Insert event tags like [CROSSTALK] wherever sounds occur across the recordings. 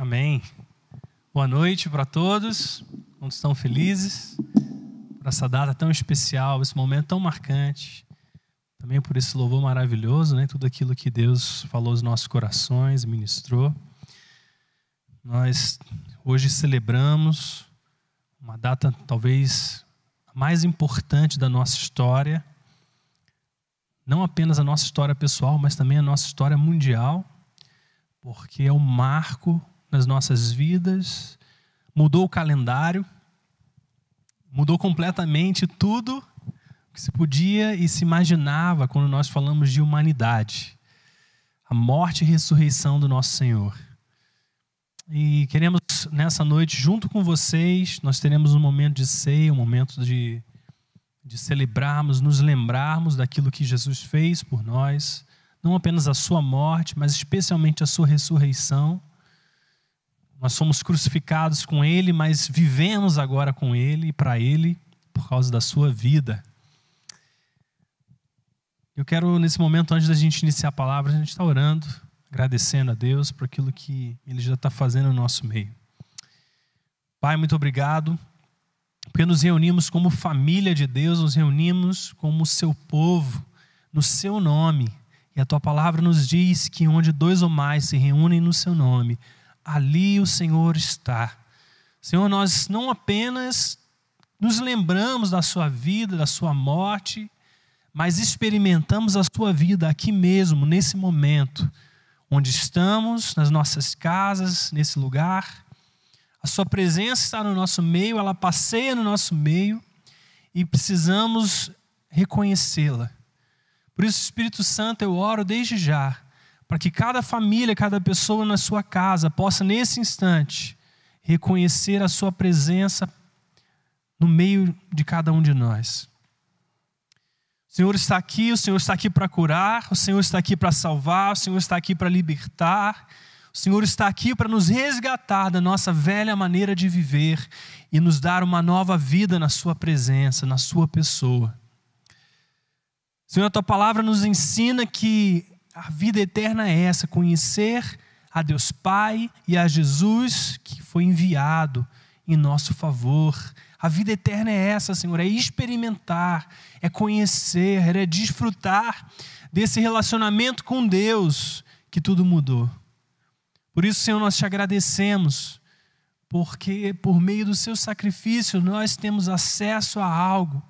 Amém. Boa noite para todos. Quantos estão felizes por essa data tão especial, esse momento tão marcante. Também por esse louvor maravilhoso, né? Tudo aquilo que Deus falou aos nossos corações, ministrou. Nós hoje celebramos uma data talvez a mais importante da nossa história. Não apenas a nossa história pessoal, mas também a nossa história mundial, porque é um marco nas nossas vidas, mudou o calendário, mudou completamente tudo que se podia e se imaginava quando nós falamos de humanidade. A morte e ressurreição do nosso Senhor. E queremos nessa noite, junto com vocês, nós teremos um momento de ceia, um momento de, de celebrarmos, nos lembrarmos daquilo que Jesus fez por nós, não apenas a sua morte, mas especialmente a sua ressurreição nós somos crucificados com Ele, mas vivemos agora com Ele e para Ele por causa da sua vida. Eu quero, nesse momento, antes da gente iniciar a palavra, a gente está orando, agradecendo a Deus por aquilo que Ele já está fazendo no nosso meio. Pai, muito obrigado, porque nos reunimos como família de Deus, nos reunimos como seu povo, no seu nome. E a tua palavra nos diz que onde dois ou mais se reúnem no seu nome, ali o Senhor está. Senhor, nós não apenas nos lembramos da sua vida, da sua morte, mas experimentamos a sua vida aqui mesmo, nesse momento, onde estamos, nas nossas casas, nesse lugar. A sua presença está no nosso meio, ela passeia no nosso meio e precisamos reconhecê-la. Por isso, Espírito Santo, eu oro desde já para que cada família, cada pessoa na sua casa possa, nesse instante, reconhecer a Sua presença no meio de cada um de nós. O Senhor está aqui, o Senhor está aqui para curar, o Senhor está aqui para salvar, o Senhor está aqui para libertar, o Senhor está aqui para nos resgatar da nossa velha maneira de viver e nos dar uma nova vida na Sua presença, na Sua pessoa. Senhor, a tua palavra nos ensina que a vida eterna é essa: conhecer a Deus Pai e a Jesus que foi enviado em nosso favor. A vida eterna é essa, Senhor, é experimentar, é conhecer, é desfrutar desse relacionamento com Deus que tudo mudou. Por isso, Senhor, nós te agradecemos, porque por meio do seu sacrifício nós temos acesso a algo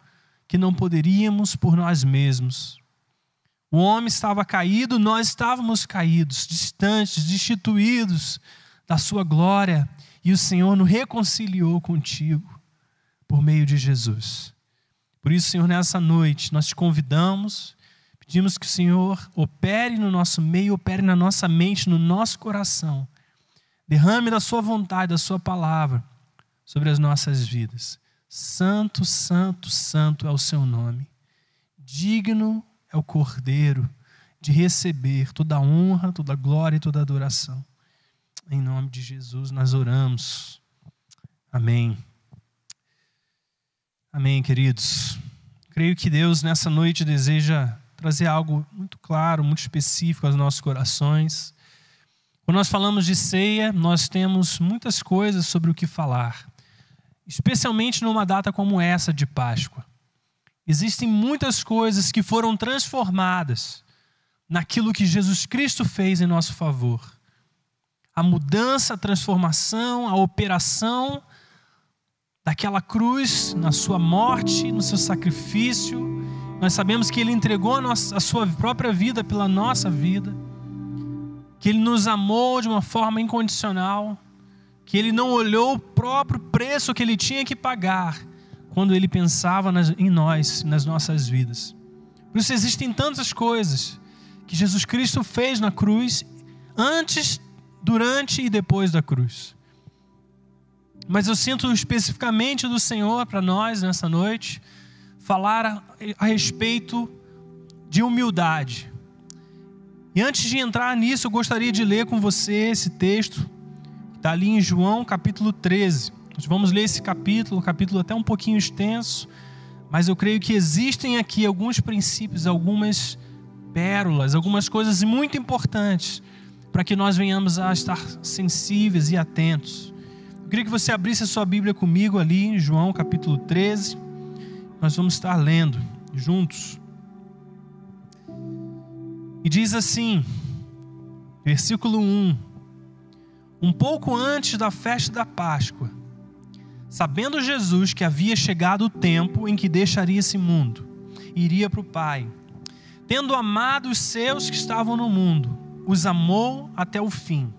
que não poderíamos por nós mesmos. O homem estava caído, nós estávamos caídos, distantes, destituídos da sua glória, e o Senhor nos reconciliou contigo por meio de Jesus. Por isso, Senhor, nessa noite nós te convidamos, pedimos que o Senhor opere no nosso meio, opere na nossa mente, no nosso coração. Derrame da sua vontade, da sua palavra sobre as nossas vidas. Santo, santo, santo é o seu nome. Digno é o Cordeiro de receber toda a honra, toda a glória e toda a adoração. Em nome de Jesus nós oramos. Amém. Amém, queridos. Creio que Deus nessa noite deseja trazer algo muito claro, muito específico aos nossos corações. Quando nós falamos de ceia, nós temos muitas coisas sobre o que falar, especialmente numa data como essa de Páscoa. Existem muitas coisas que foram transformadas naquilo que Jesus Cristo fez em nosso favor. A mudança, a transformação, a operação daquela cruz na sua morte, no seu sacrifício. Nós sabemos que Ele entregou a, nossa, a sua própria vida pela nossa vida, que Ele nos amou de uma forma incondicional, que Ele não olhou o próprio preço que Ele tinha que pagar quando ele pensava nas, em nós, nas nossas vidas. Por isso existem tantas coisas que Jesus Cristo fez na cruz, antes, durante e depois da cruz. Mas eu sinto especificamente do Senhor para nós nessa noite falar a, a respeito de humildade. E antes de entrar nisso, eu gostaria de ler com você esse texto, que está ali em João capítulo 13. Vamos ler esse capítulo, um capítulo até um pouquinho extenso, mas eu creio que existem aqui alguns princípios, algumas pérolas, algumas coisas muito importantes para que nós venhamos a estar sensíveis e atentos. Eu queria que você abrisse a sua Bíblia comigo ali em João capítulo 13. Nós vamos estar lendo juntos. E diz assim, versículo 1: Um pouco antes da festa da Páscoa, sabendo Jesus que havia chegado o tempo em que deixaria esse mundo, iria para o Pai, tendo amado os seus que estavam no mundo, os amou até o fim.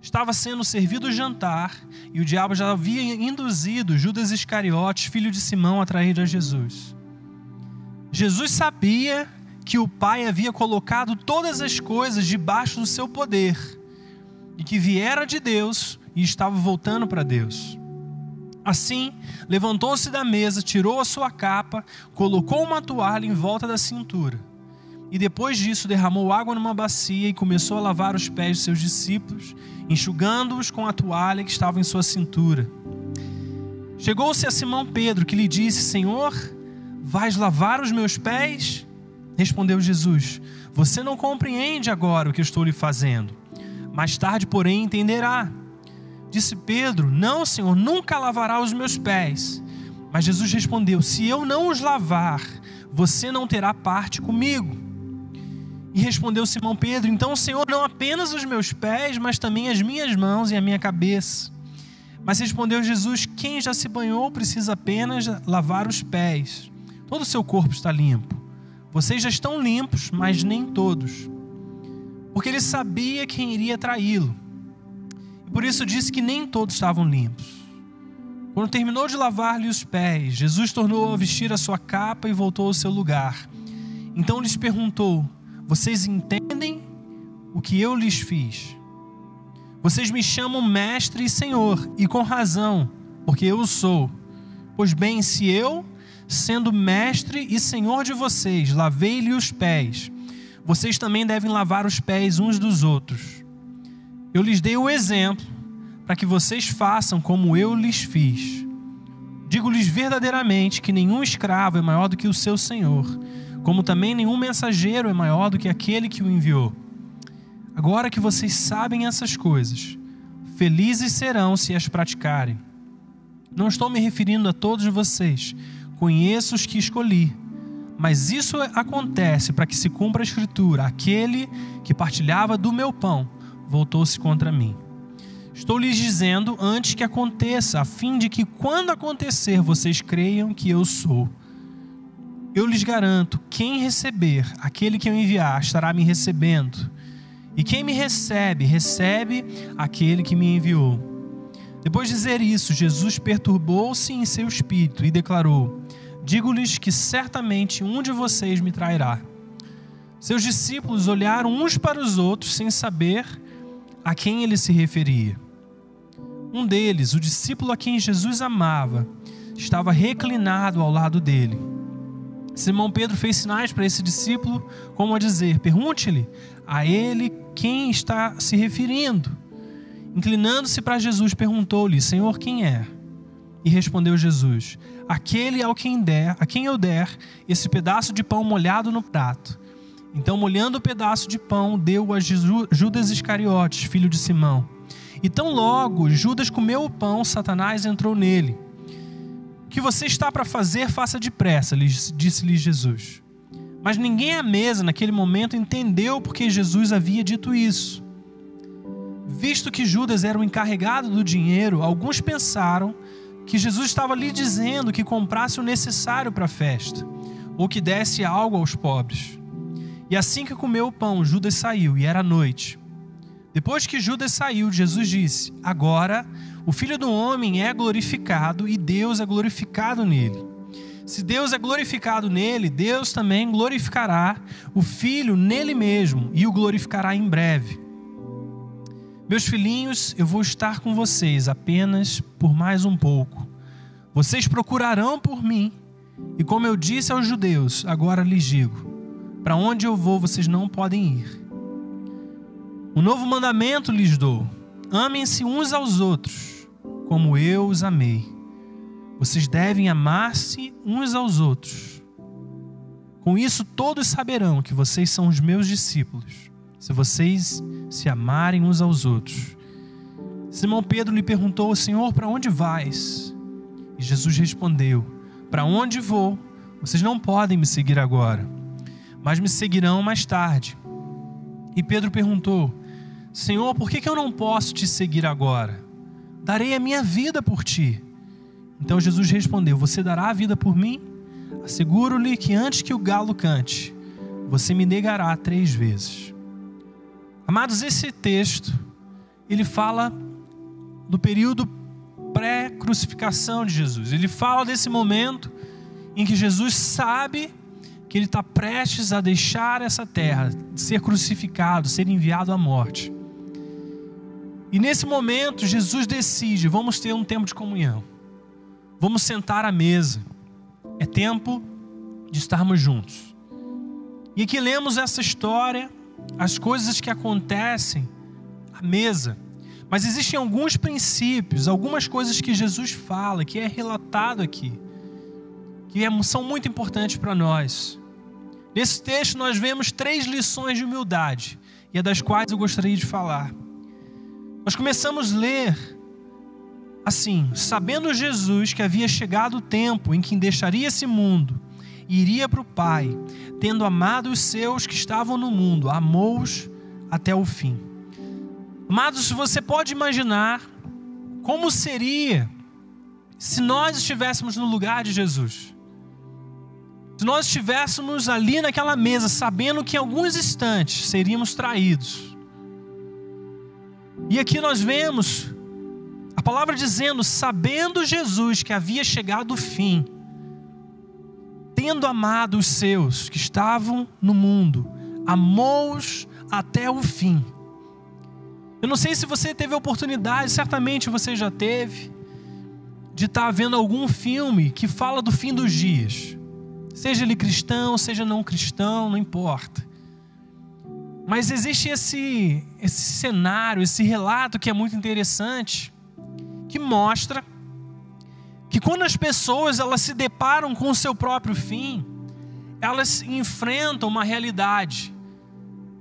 Estava sendo servido o jantar e o diabo já havia induzido Judas Iscariotes, filho de Simão, a trair a Jesus. Jesus sabia que o Pai havia colocado todas as coisas debaixo do seu poder e que viera de Deus e estava voltando para Deus. Assim, levantou-se da mesa, tirou a sua capa, colocou uma toalha em volta da cintura. E depois disso, derramou água numa bacia e começou a lavar os pés de seus discípulos, enxugando-os com a toalha que estava em sua cintura. Chegou-se a Simão Pedro, que lhe disse: Senhor, vais lavar os meus pés? Respondeu Jesus: Você não compreende agora o que estou lhe fazendo. Mais tarde, porém, entenderá. Disse Pedro: Não, Senhor, nunca lavará os meus pés. Mas Jesus respondeu: Se eu não os lavar, você não terá parte comigo. E respondeu Simão Pedro: Então, Senhor, não apenas os meus pés, mas também as minhas mãos e a minha cabeça. Mas respondeu Jesus: Quem já se banhou precisa apenas lavar os pés. Todo o seu corpo está limpo. Vocês já estão limpos, mas nem todos. Porque ele sabia quem iria traí-lo. Por isso disse que nem todos estavam limpos. Quando terminou de lavar-lhe os pés, Jesus tornou a vestir a sua capa e voltou ao seu lugar. Então lhes perguntou: Vocês entendem o que eu lhes fiz? Vocês me chamam mestre e senhor, e com razão, porque eu sou. Pois bem, se eu sendo mestre e senhor de vocês, lavei-lhe os pés. Vocês também devem lavar os pés uns dos outros. Eu lhes dei o exemplo para que vocês façam como eu lhes fiz. Digo-lhes verdadeiramente que nenhum escravo é maior do que o seu senhor, como também nenhum mensageiro é maior do que aquele que o enviou. Agora que vocês sabem essas coisas, felizes serão se as praticarem. Não estou me referindo a todos vocês, Conheço os que escolhi. Mas isso acontece para que se cumpra a escritura: aquele que partilhava do meu pão voltou-se contra mim. Estou lhes dizendo antes que aconteça, a fim de que quando acontecer vocês creiam que eu sou. Eu lhes garanto: quem receber aquele que eu enviar estará me recebendo. E quem me recebe, recebe aquele que me enviou. Depois de dizer isso, Jesus perturbou-se em seu espírito e declarou: Digo-lhes que certamente um de vocês me trairá. Seus discípulos olharam uns para os outros sem saber a quem ele se referia. Um deles, o discípulo a quem Jesus amava, estava reclinado ao lado dele. Simão Pedro fez sinais para esse discípulo, como a dizer: Pergunte-lhe a ele quem está se referindo. Inclinando-se para Jesus, perguntou-lhe: Senhor, quem é? E respondeu Jesus: Aquele ao quem der, a quem eu der esse pedaço de pão molhado no prato. Então, molhando o pedaço de pão, deu a Judas Iscariotes, filho de Simão. E tão logo Judas comeu o pão, Satanás entrou nele. O que você está para fazer, faça depressa, disse-lhe Jesus. Mas ninguém à mesa naquele momento entendeu porque Jesus havia dito isso. Visto que Judas era o encarregado do dinheiro, alguns pensaram que Jesus estava lhe dizendo que comprasse o necessário para a festa, ou que desse algo aos pobres. E assim que comeu o pão, Judas saiu, e era noite. Depois que Judas saiu, Jesus disse: Agora o filho do homem é glorificado e Deus é glorificado nele. Se Deus é glorificado nele, Deus também glorificará o filho nele mesmo e o glorificará em breve. Meus filhinhos, eu vou estar com vocês apenas por mais um pouco. Vocês procurarão por mim, e como eu disse aos judeus, agora lhes digo: para onde eu vou, vocês não podem ir. Um novo mandamento lhes dou: amem-se uns aos outros, como eu os amei. Vocês devem amar-se uns aos outros. Com isso, todos saberão que vocês são os meus discípulos se vocês se amarem uns aos outros. Simão Pedro lhe perguntou: Senhor, para onde vais? E Jesus respondeu: Para onde vou? Vocês não podem me seguir agora, mas me seguirão mais tarde. E Pedro perguntou: Senhor, por que eu não posso te seguir agora? Darei a minha vida por ti. Então Jesus respondeu: Você dará a vida por mim? Asseguro-lhe que antes que o galo cante, você me negará três vezes. Amados, esse texto, ele fala do período pré-crucificação de Jesus. Ele fala desse momento em que Jesus sabe que ele está prestes a deixar essa terra, ser crucificado, ser enviado à morte. E nesse momento, Jesus decide: vamos ter um tempo de comunhão, vamos sentar à mesa, é tempo de estarmos juntos. E aqui lemos essa história, as coisas que acontecem à mesa. Mas existem alguns princípios, algumas coisas que Jesus fala, que é relatado aqui, que é, são muito importantes para nós. Nesse texto nós vemos três lições de humildade, e é das quais eu gostaria de falar. Nós começamos a ler assim, sabendo Jesus que havia chegado o tempo em que deixaria esse mundo e iria para o Pai, tendo amado os seus que estavam no mundo, amou-os até o fim. Amados, você pode imaginar como seria se nós estivéssemos no lugar de Jesus. Se nós estivéssemos ali naquela mesa, sabendo que em alguns instantes seríamos traídos. E aqui nós vemos a palavra dizendo: sabendo Jesus que havia chegado o fim, tendo amado os seus que estavam no mundo, amou-os até o fim. Eu não sei se você teve a oportunidade, certamente você já teve, de estar vendo algum filme que fala do fim dos dias. Seja ele cristão, seja não cristão, não importa. Mas existe esse, esse cenário, esse relato que é muito interessante, que mostra que quando as pessoas elas se deparam com o seu próprio fim, elas enfrentam uma realidade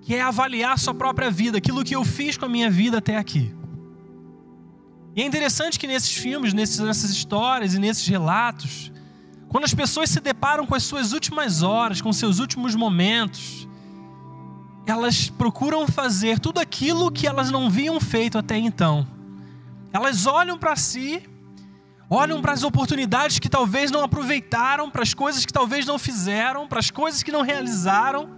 que é avaliar sua própria vida, aquilo que eu fiz com a minha vida até aqui. E é interessante que nesses filmes, nessas histórias e nesses relatos, quando as pessoas se deparam com as suas últimas horas, com seus últimos momentos, elas procuram fazer tudo aquilo que elas não viam feito até então. Elas olham para si, olham para as oportunidades que talvez não aproveitaram, para as coisas que talvez não fizeram, para as coisas que não realizaram,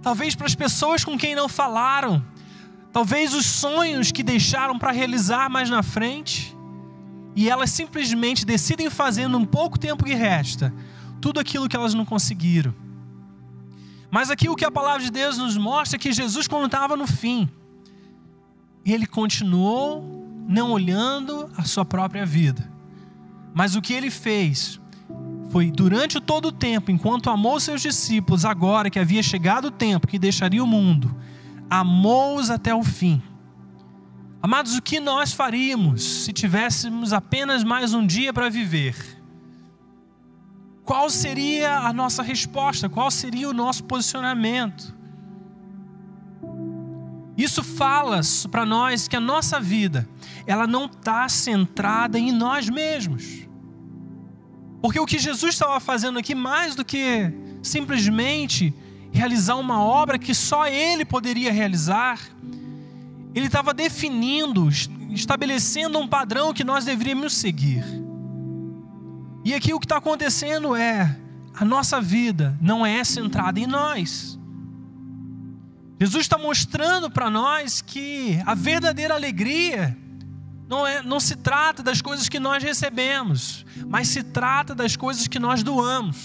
talvez para as pessoas com quem não falaram, talvez os sonhos que deixaram para realizar mais na frente e elas simplesmente decidem fazer num pouco tempo que resta tudo aquilo que elas não conseguiram. Mas aqui o que a palavra de Deus nos mostra é que Jesus, quando estava no fim, ele continuou não olhando a sua própria vida. Mas o que ele fez foi durante todo o tempo, enquanto amou seus discípulos, agora que havia chegado o tempo que deixaria o mundo, amou-os até o fim. Amados, o que nós faríamos se tivéssemos apenas mais um dia para viver? Qual seria a nossa resposta? Qual seria o nosso posicionamento? Isso fala para nós que a nossa vida, ela não está centrada em nós mesmos. Porque o que Jesus estava fazendo aqui, mais do que simplesmente realizar uma obra que só Ele poderia realizar, ele estava definindo, estabelecendo um padrão que nós deveríamos seguir. E aqui o que está acontecendo é: a nossa vida não é centrada em nós. Jesus está mostrando para nós que a verdadeira alegria não, é, não se trata das coisas que nós recebemos, mas se trata das coisas que nós doamos.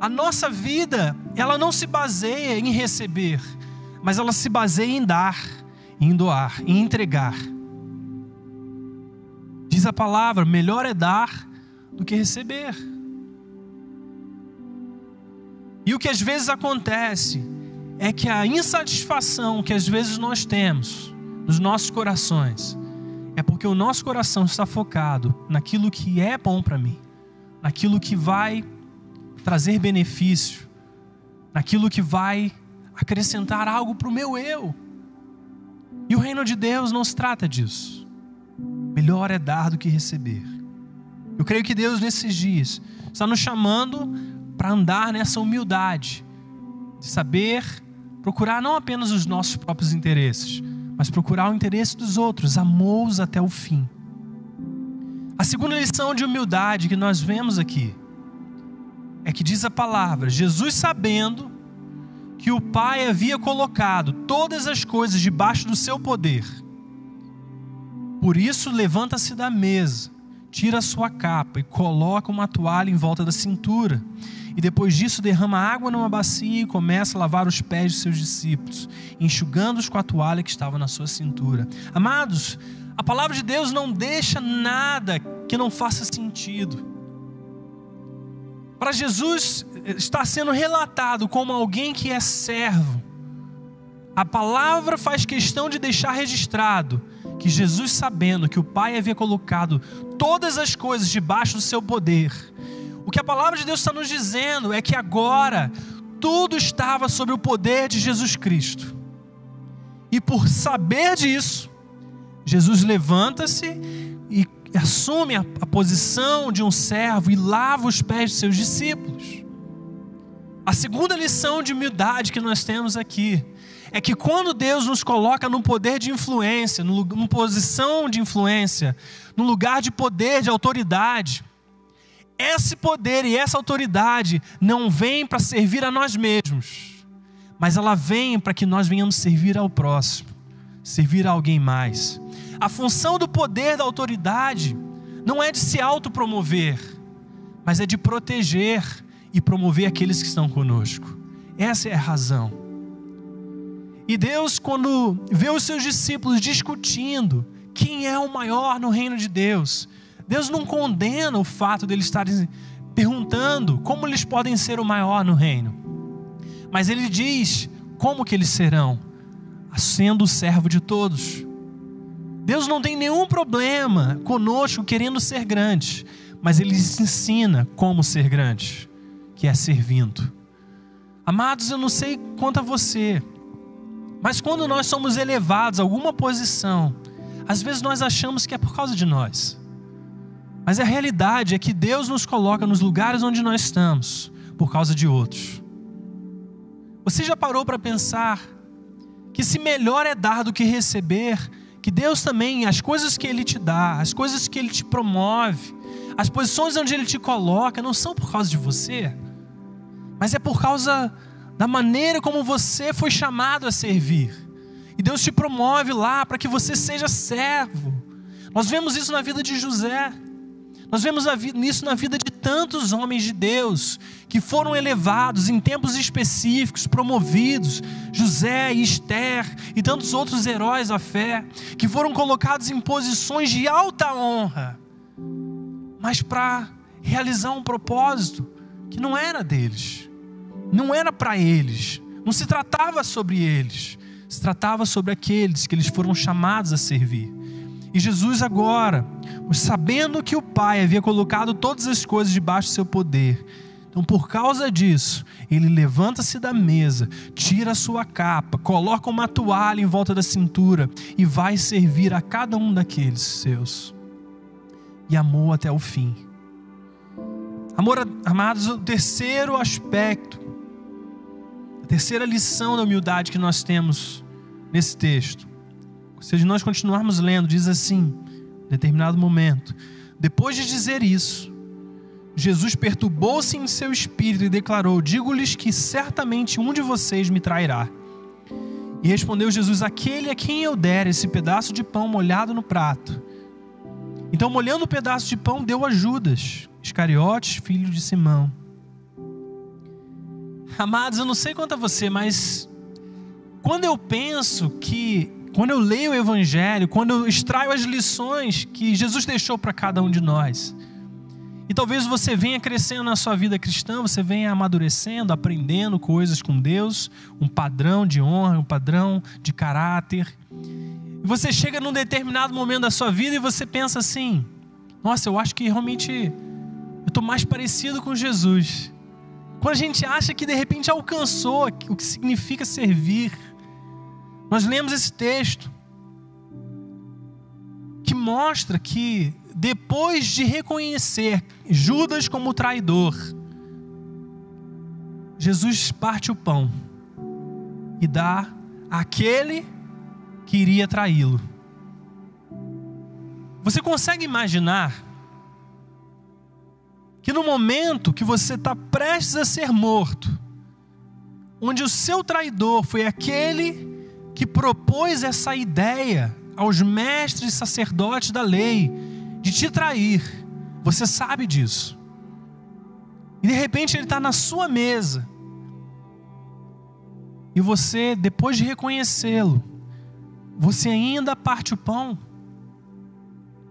A nossa vida, ela não se baseia em receber, mas ela se baseia em dar, em doar, em entregar. Diz a palavra: melhor é dar do que receber. E o que às vezes acontece é que a insatisfação que às vezes nós temos nos nossos corações é porque o nosso coração está focado naquilo que é bom para mim, naquilo que vai trazer benefício, naquilo que vai acrescentar algo para o meu eu. E o reino de Deus não se trata disso. Melhor é dar do que receber. Eu creio que Deus, nesses dias, está nos chamando para andar nessa humildade, de saber procurar não apenas os nossos próprios interesses, mas procurar o interesse dos outros, amou-os até o fim. A segunda lição de humildade que nós vemos aqui é que diz a palavra: Jesus sabendo que o Pai havia colocado todas as coisas debaixo do seu poder, por isso levanta-se da mesa, tira a sua capa e coloca uma toalha em volta da cintura. E depois disso derrama água numa bacia e começa a lavar os pés de seus discípulos, enxugando-os com a toalha que estava na sua cintura. Amados, a palavra de Deus não deixa nada que não faça sentido. Para Jesus está sendo relatado como alguém que é servo. A palavra faz questão de deixar registrado que Jesus, sabendo que o Pai havia colocado todas as coisas debaixo do seu poder, o que a palavra de Deus está nos dizendo é que agora tudo estava sob o poder de Jesus Cristo. E por saber disso, Jesus levanta-se e assume a, posição de um servo e lava os pés de seus discípulos. A segunda lição de humildade que nós temos aqui é que quando Deus nos coloca num poder de influência, numa posição de influência, num lugar de poder, de autoridade, esse poder e essa autoridade não vem para servir a nós mesmos, mas ela vem para que nós venhamos servir ao próximo, servir a alguém mais. A função do poder da autoridade não é de se autopromover, mas é de proteger e promover aqueles que estão conosco. Essa é a razão. E Deus, quando vê os seus discípulos discutindo quem é o maior no reino de Deus, Deus não condena o fato de eles estarem perguntando como eles podem ser o maior no reino. Mas ele diz como que eles serão, sendo o servo de todos. Deus não tem nenhum problema conosco querendo ser grande, mas Ele ensina como ser grande, que é servindo. Amados, eu não sei quanto a você, mas quando nós somos elevados a alguma posição, às vezes nós achamos que é por causa de nós. Mas a realidade é que Deus nos coloca nos lugares onde nós estamos por causa de outros. Você já parou para pensar que se melhor é dar do que receber, que Deus também, as coisas que Ele te dá, as coisas que Ele te promove, as posições onde Ele te coloca, não são por causa de você, mas é por causa da maneira como você foi chamado a servir. E Deus te promove lá para que você seja servo. Nós vemos isso na vida de José. Nós vemos isso na vida de tantos homens de Deus que foram elevados em tempos específicos, promovidos, José e Esther e tantos outros heróis da fé, que foram colocados em posições de alta honra, mas para realizar um propósito que não era deles, não era para eles, não se tratava sobre eles, se tratava sobre aqueles que eles foram chamados a servir. E Jesus agora, sabendo que o Pai havia colocado todas as coisas debaixo do seu poder, então por causa disso, ele levanta-se da mesa, tira a sua capa, coloca uma toalha em volta da cintura e vai servir a cada um daqueles seus. E amou até o fim. Amor, amados, o terceiro aspecto, terceira lição da humildade que nós temos nesse texto se nós continuarmos lendo, diz assim, em determinado momento, depois de dizer isso, Jesus perturbou-se em seu espírito e declarou: Digo-lhes que certamente um de vocês me trairá. E respondeu Jesus: Aquele a quem eu der esse pedaço de pão molhado no prato. Então, molhando o pedaço de pão, deu a Judas, Iscariotes, filho de Simão. Amados, eu não sei quanto a você, mas quando eu penso que quando eu leio o Evangelho, quando eu extraio as lições que Jesus deixou para cada um de nós, e talvez você venha crescendo na sua vida cristã, você venha amadurecendo, aprendendo coisas com Deus, um padrão de honra, um padrão de caráter. E você chega num determinado momento da sua vida e você pensa assim: nossa, eu acho que realmente eu estou mais parecido com Jesus. Quando a gente acha que de repente alcançou o que significa servir. Nós lemos esse texto que mostra que depois de reconhecer Judas como traidor, Jesus parte o pão e dá àquele que iria traí-lo. Você consegue imaginar que no momento que você está prestes a ser morto, onde o seu traidor foi aquele que propôs essa ideia aos mestres sacerdotes da lei de te trair, você sabe disso. E de repente ele está na sua mesa. E você, depois de reconhecê-lo, você ainda parte o pão.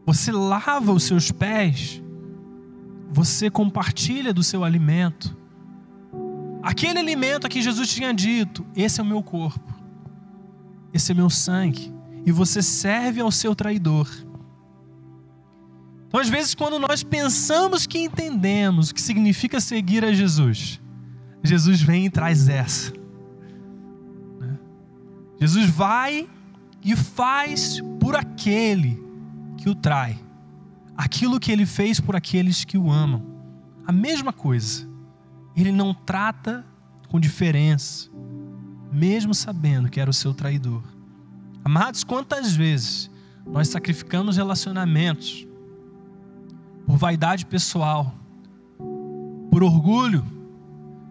Você lava os seus pés. Você compartilha do seu alimento. Aquele alimento a que Jesus tinha dito: esse é o meu corpo, esse é meu sangue. E você serve ao seu traidor. Então, às vezes, quando nós pensamos que entendemos o que significa seguir a Jesus, Jesus vem e traz essa. Né? Jesus vai e faz por aquele que o trai aquilo que ele fez por aqueles que o amam. A mesma coisa. Ele não trata com diferença, mesmo sabendo que era o seu traidor. Amados, quantas vezes nós sacrificamos relacionamentos por vaidade pessoal, por orgulho?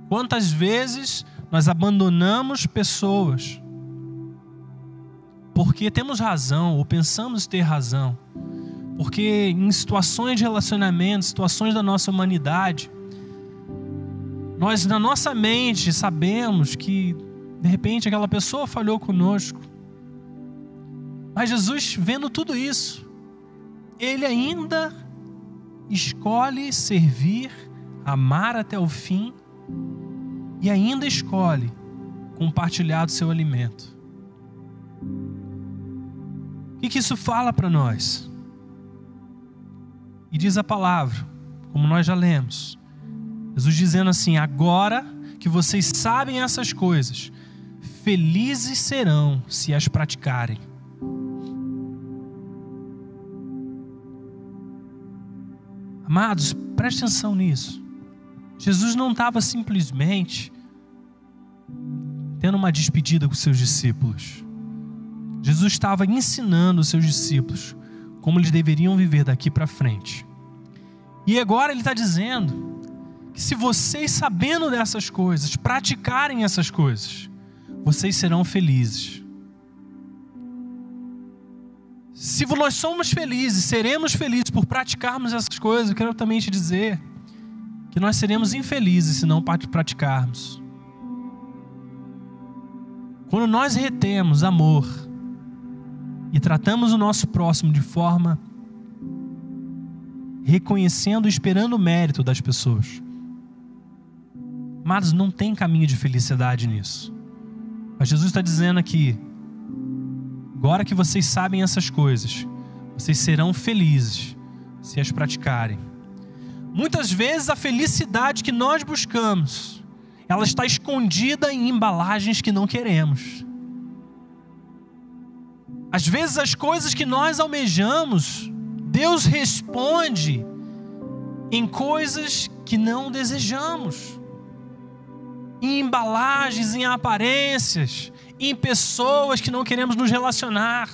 Quantas vezes nós abandonamos pessoas porque temos razão ou pensamos ter razão, porque em situações de relacionamento, situações da nossa humanidade, nós na nossa mente sabemos que de repente aquela pessoa falhou conosco. Mas Jesus, vendo tudo isso, ele ainda escolhe servir, amar até o fim e ainda escolhe compartilhar do seu alimento. O que isso fala para nós? E diz a palavra, como nós já lemos, Jesus dizendo assim: agora que vocês sabem essas coisas, felizes serão se as praticarem. Amados, preste atenção nisso. Jesus não estava simplesmente tendo uma despedida com seus discípulos. Jesus estava ensinando os seus discípulos como eles deveriam viver daqui para frente. E agora ele está dizendo que se vocês, sabendo dessas coisas, praticarem essas coisas, vocês serão felizes. Se nós somos felizes, seremos felizes por praticarmos essas coisas, eu quero também te dizer que nós seremos infelizes se não praticarmos. Quando nós retemos amor, e tratamos o nosso próximo de forma reconhecendo e esperando o mérito das pessoas. Mas não tem caminho de felicidade nisso. Mas Jesus está dizendo aqui: agora que vocês sabem essas coisas, vocês serão felizes se as praticarem. Muitas vezes a felicidade que nós buscamos, ela está escondida em embalagens que não queremos. Às vezes as coisas que nós almejamos, Deus responde em coisas que não desejamos, em embalagens, em aparências, em pessoas que não queremos nos relacionar.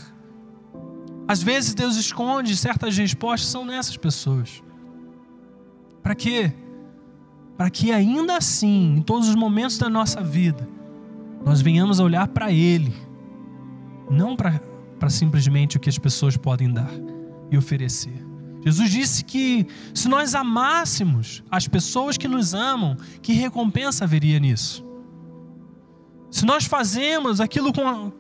Às vezes Deus esconde certas respostas, são nessas pessoas. Para quê? Para que ainda assim, em todos os momentos da nossa vida, nós venhamos a olhar para Ele, não para para simplesmente o que as pessoas podem dar e oferecer. Jesus disse que se nós amássemos as pessoas que nos amam, que recompensa haveria nisso? Se nós fazemos aquilo com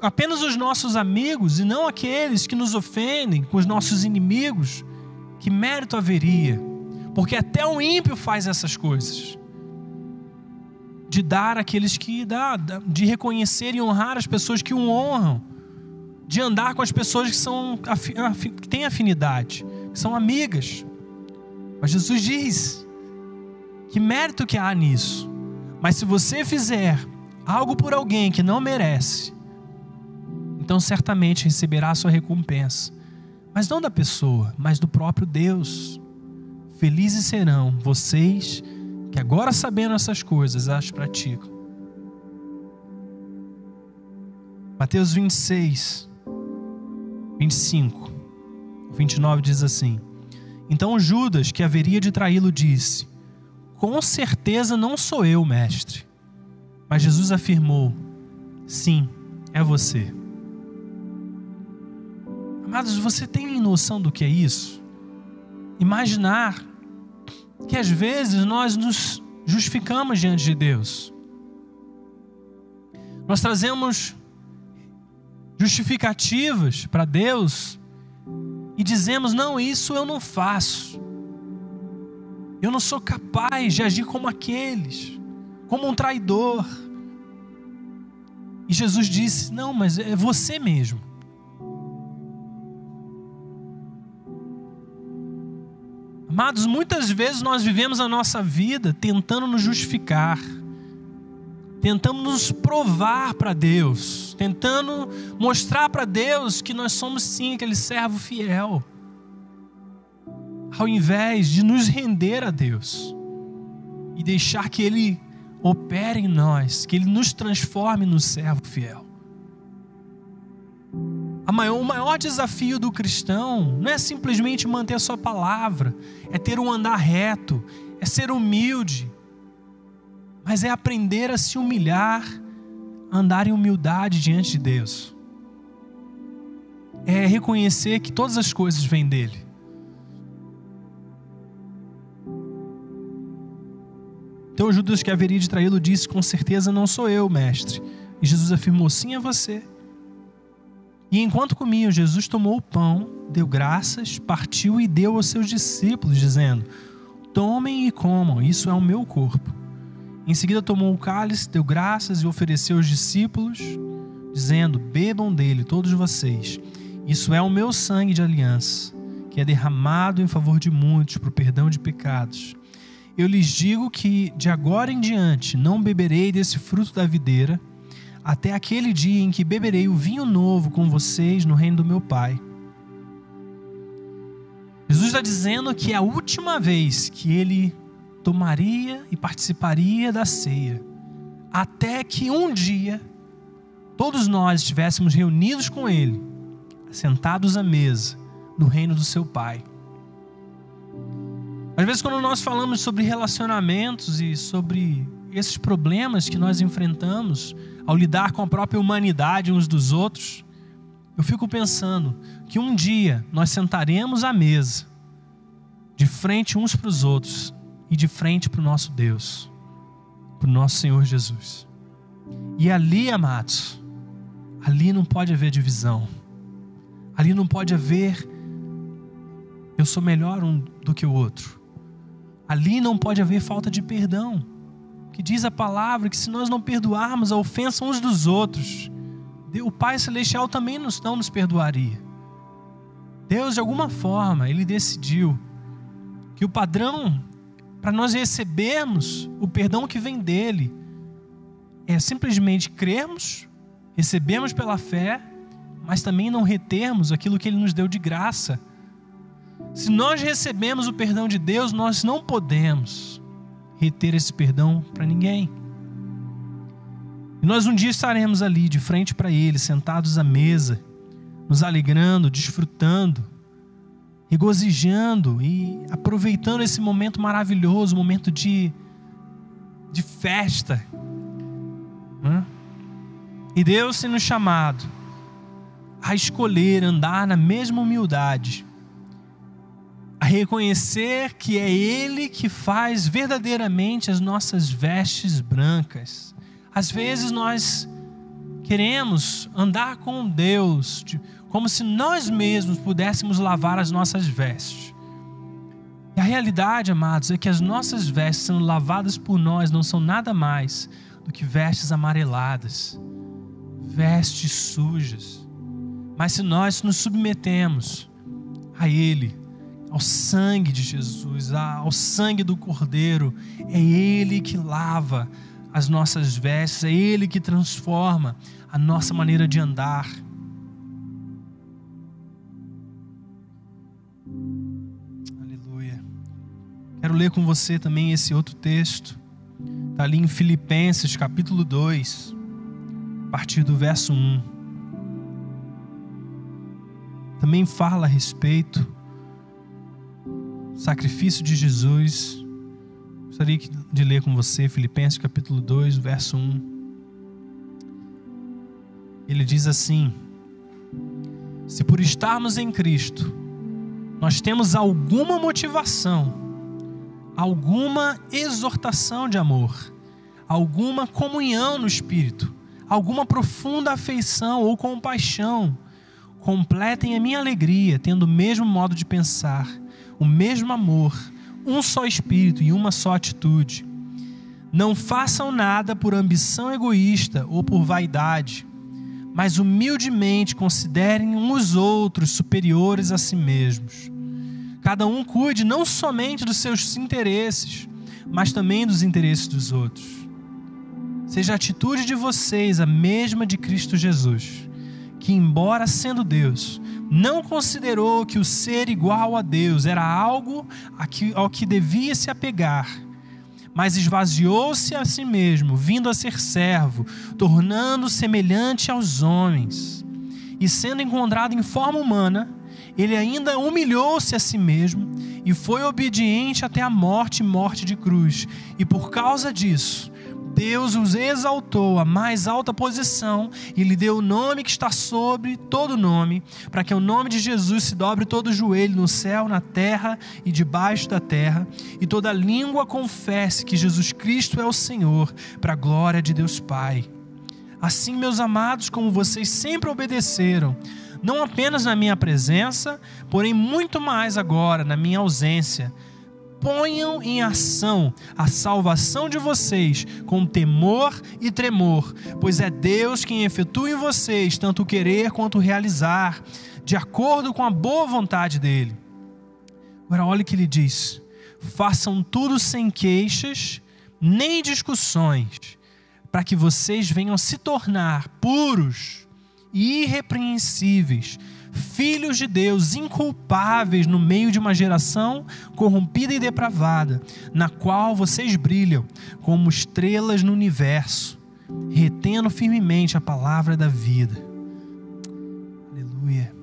apenas os nossos amigos e não aqueles que nos ofendem, com os nossos inimigos, que mérito haveria? Porque até o ímpio faz essas coisas. De dar àqueles que dá, de reconhecer e honrar as pessoas que o honram de andar com as pessoas que, são, que têm afinidade, que são amigas. Mas Jesus diz Que mérito que há nisso? Mas se você fizer algo por alguém que não merece, então certamente receberá a sua recompensa. Mas não da pessoa, mas do próprio Deus. Felizes serão vocês que agora sabendo essas coisas as praticam. Mateus 26, 25, 29 diz assim: Então Judas, que haveria de traí-lo, disse: Com certeza não sou eu, mestre. Mas Jesus afirmou: Sim, é você. Amados, você tem noção do que é isso? Imaginar que às vezes nós nos justificamos diante de Deus. Nós trazemos justificativas para Deus e dizemos: não, isso eu não faço. Eu não sou capaz de agir como aqueles, como um traidor. E Jesus disse: não, mas é você mesmo. Amados, muitas vezes nós vivemos a nossa vida tentando nos justificar, tentando nos provar para Deus, tentando mostrar para Deus que nós somos sim aquele servo fiel, ao invés de nos render a Deus e deixar que Ele opere em nós, que Ele nos transforme no servo fiel. Maior, o maior desafio do cristão não é simplesmente manter a sua palavra, é ter um andar reto, é ser humilde, mas é aprender a se humilhar, andar em humildade diante de Deus. É reconhecer que todas as coisas vêm dele. Então Judas que haveria de traí-lo disse: Com certeza não sou eu, mestre. E Jesus afirmou: Sim, é você. E enquanto comiam, Jesus tomou o pão, deu graças, partiu e deu aos seus discípulos, dizendo: Tomem e comam, isso é o meu corpo. Em seguida tomou o cálice, deu graças e ofereceu aos discípulos, dizendo: Bebam dele todos vocês. Isso é o meu sangue de aliança, que é derramado em favor de muitos para o perdão de pecados. Eu lhes digo que de agora em diante não beberei desse fruto da videira até aquele dia em que beberei o vinho novo com vocês no reino do meu Pai. Jesus está dizendo que é a última vez que ele tomaria e participaria da ceia, até que um dia todos nós estivéssemos reunidos com ele, sentados à mesa, no reino do seu Pai. Às vezes, quando nós falamos sobre relacionamentos e sobre esses problemas que nós enfrentamos, ao lidar com a própria humanidade uns dos outros, eu fico pensando que um dia nós sentaremos à mesa, de frente uns para os outros e de frente para o nosso Deus, para o nosso Senhor Jesus. E ali, amados, ali não pode haver divisão, ali não pode haver eu sou melhor um do que o outro, ali não pode haver falta de perdão que diz a palavra que se nós não perdoarmos a ofensa uns dos outros, o Pai Celestial também não nos perdoaria. Deus, de alguma forma, Ele decidiu que o padrão para nós recebermos o perdão que vem dele é simplesmente crermos, recebemos pela fé, mas também não retermos aquilo que Ele nos deu de graça. Se nós recebemos o perdão de Deus, nós não podemos reter esse perdão para ninguém. E nós um dia estaremos ali de frente para Ele, sentados à mesa, nos alegrando, desfrutando, regozijando e aproveitando esse momento maravilhoso, momento de, de festa. Né? E Deus sendo chamado a escolher andar na mesma humildade a reconhecer que é Ele que faz verdadeiramente as nossas vestes brancas. Às vezes nós queremos andar com Deus como se nós mesmos pudéssemos lavar as nossas vestes. E a realidade, amados, é que as nossas vestes sendo lavadas por nós não são nada mais do que vestes amareladas, vestes sujas. Mas se nós nos submetemos a Ele, ao sangue de Jesus, ao sangue do Cordeiro. É Ele que lava as nossas vestes, é Ele que transforma a nossa maneira de andar. Quero ler com você também esse outro texto. Está ali em Filipenses capítulo 2, a partir do verso 1. Também fala a respeito do sacrifício de Jesus Gostaria de ler com você Filipenses capítulo 2, verso 1. Ele diz assim: Se por estarmos em Cristo, nós temos alguma motivação, alguma exortação de amor, alguma comunhão no espírito, alguma profunda afeição ou compaixão, completem a minha alegria, tendo o mesmo modo de pensar, o mesmo amor, um só espírito e uma só atitude. Não façam nada por ambição egoísta ou por vaidade, mas humildemente considerem uns os outros superiores a si mesmos. Cada um cuide não somente dos seus interesses, mas também dos interesses dos outros. Seja a atitude de vocês a mesma de Cristo Jesus, que, embora sendo Deus, não considerou que o ser igual a Deus era algo ao que devia se apegar, mas esvaziou-se a si mesmo, vindo a ser servo, tornando semelhante aos homens. E sendo encontrado em forma humana, ele ainda humilhou-se a si mesmo e foi obediente até a morte morte de cruz. E por causa disso, Deus os exaltou à mais alta posição e lhe deu o nome que está sobre todo nome, para que o nome de Jesus se dobre todo o joelho no céu, na terra e debaixo da terra, e toda língua confesse que Jesus Cristo é o Senhor, para a glória de Deus Pai. Assim, meus amados, como vocês sempre obedeceram, não apenas na minha presença, porém muito mais agora na minha ausência, ponham em ação a salvação de vocês com temor e tremor, pois é Deus quem efetua em vocês tanto o querer quanto o realizar, de acordo com a boa vontade dele. Agora, olha o que ele diz: façam tudo sem queixas nem discussões, para que vocês venham se tornar puros irrepreensíveis filhos de Deus, inculpáveis no meio de uma geração corrompida e depravada, na qual vocês brilham como estrelas no universo, retendo firmemente a palavra da vida. Aleluia.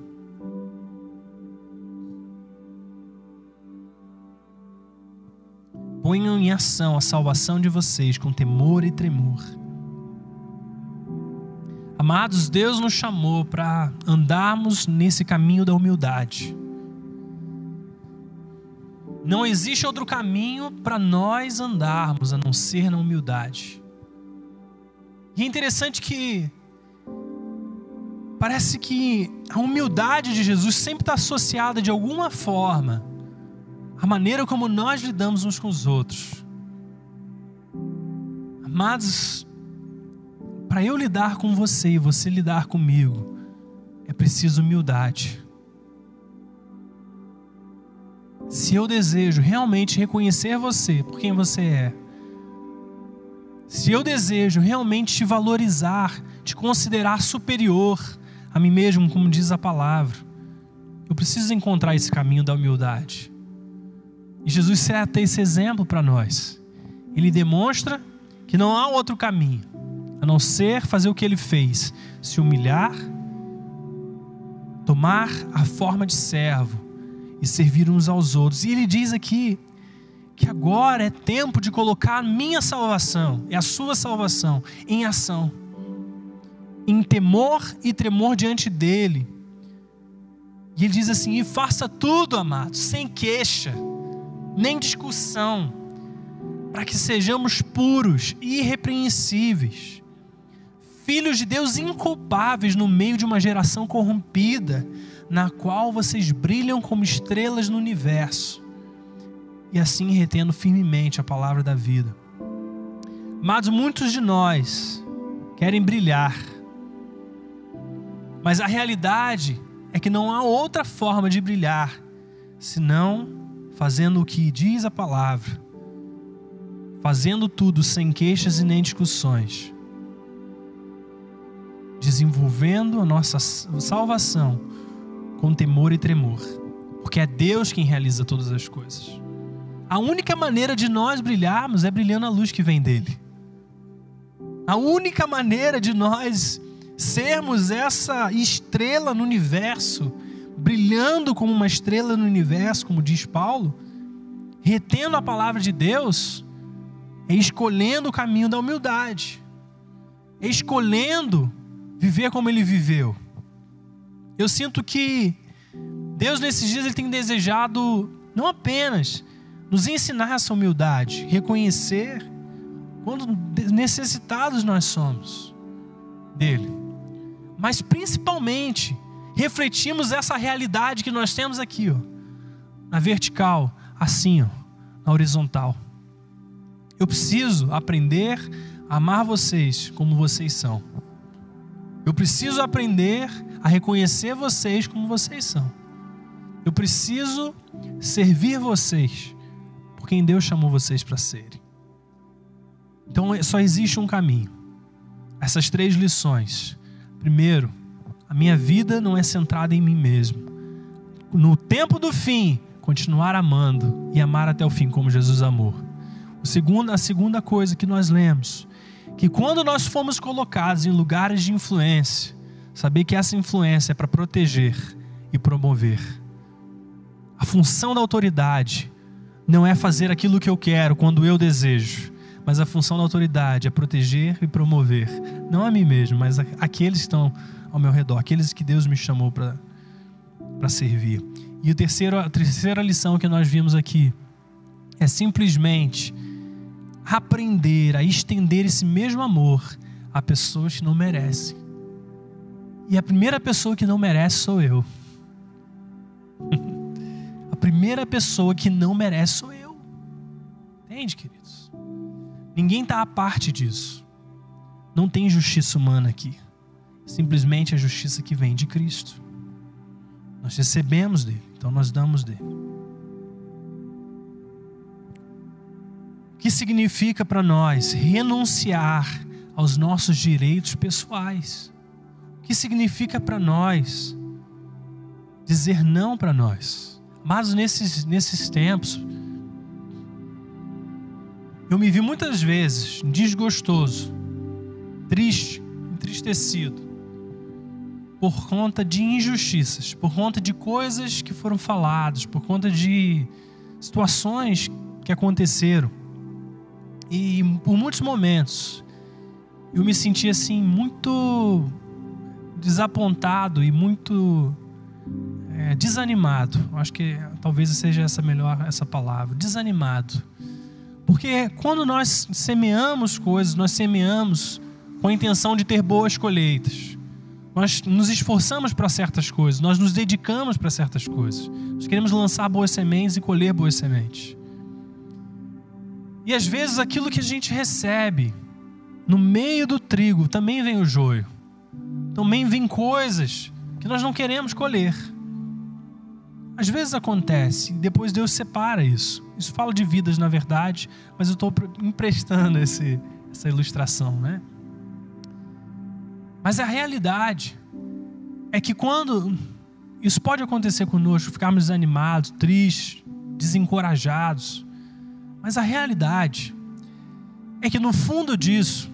Ponham em ação a salvação de vocês com temor e tremor Amados, Deus nos chamou para andarmos nesse caminho da humildade. Não existe outro caminho para nós andarmos a não ser na humildade. E é interessante que parece que a humildade de Jesus sempre está associada de alguma forma à maneira como nós lidamos uns com os outros. Amados, para eu lidar com você e você lidar comigo, é preciso humildade. Se eu desejo realmente reconhecer você por quem você é, se eu desejo realmente te valorizar, te considerar superior a mim mesmo, como diz a palavra, eu preciso encontrar esse caminho da humildade. E Jesus serve esse exemplo para nós. Ele demonstra que não há outro caminho a não ser fazer o que ele fez: se humilhar, tomar a forma de servo e servir uns aos outros. E ele diz aqui que agora é tempo de colocar a minha salvação e a sua salvação em ação, em temor e tremor diante dele. E ele diz assim: e faça tudo, amados, sem queixa, nem discussão, para que sejamos puros e irrepreensíveis filhos de Deus inculpáveis no meio de uma geração corrompida, na qual vocês brilham como estrelas no universo, e assim retendo firmemente a palavra da vida. Mas muitos de nós querem brilhar, mas a realidade é que não há outra forma de brilhar senão fazendo o que diz a palavra, fazendo tudo sem queixas e nem discussões, desenvolvendo a nossa salvação com temor e tremor, porque é Deus quem realiza todas as coisas. A única maneira de nós brilharmos é brilhando a luz que vem dele. A única maneira de nós sermos essa estrela no universo, brilhando como uma estrela no universo, como diz Paulo, retendo a palavra de Deus, é escolhendo o caminho da humildade, é escolhendo viver como ele viveu. Eu sinto que Deus nesses dias ele tem desejado não apenas nos ensinar essa humildade, reconhecer quando necessitados nós somos dele, mas principalmente refletimos essa realidade que nós temos aqui, ó, na vertical, assim, ó, na horizontal. Eu preciso aprender a amar vocês como vocês são. Eu preciso aprender a reconhecer vocês como vocês são. Eu preciso servir vocês por quem Deus chamou vocês para serem. Então só existe um caminho. Essas três lições. Primeiro, a minha vida não é centrada em mim mesmo. No tempo do fim, continuar amando e amar até o fim como Jesus amou. O segundo, a segunda coisa que nós lemos, que quando nós fomos colocados em lugares de influência, saber que essa influência é para proteger e promover. A função da autoridade não é fazer aquilo que eu quero quando eu desejo, mas a função da autoridade é proteger e promover, não a mim mesmo, mas aqueles que estão ao meu redor, aqueles que Deus me chamou para servir. E o terceiro, a terceira lição que nós vimos aqui é simplesmente aprender a estender esse mesmo amor a pessoas que não merecem. E a primeira pessoa que não merece sou eu. [LAUGHS] a primeira pessoa que não merece sou eu. Entende, queridos? Ninguém está à parte disso. Não tem justiça humana aqui. Simplesmente a justiça que vem de Cristo. Nós recebemos dele, então nós damos dele. Que significa para nós renunciar aos nossos direitos pessoais? O que significa para nós dizer não para nós? Mas nesses, nesses tempos, eu me vi muitas vezes desgostoso, triste, entristecido, por conta de injustiças, por conta de coisas que foram faladas, por conta de situações que aconteceram. E por muitos momentos eu me senti assim muito desapontado e muito é, desanimado. Acho que talvez seja essa melhor essa palavra, desanimado. Porque quando nós semeamos coisas, nós semeamos com a intenção de ter boas colheitas. Nós nos esforçamos para certas coisas, nós nos dedicamos para certas coisas. Nós queremos lançar boas sementes e colher boas sementes. E às vezes aquilo que a gente recebe no meio do trigo também vem o joio. Também vem coisas que nós não queremos colher. Às vezes acontece, e depois Deus separa isso. Isso fala de vidas, na verdade, mas eu estou emprestando esse, essa ilustração, né? Mas a realidade é que quando isso pode acontecer conosco, ficarmos desanimados, tristes, desencorajados, mas a realidade é que no fundo disso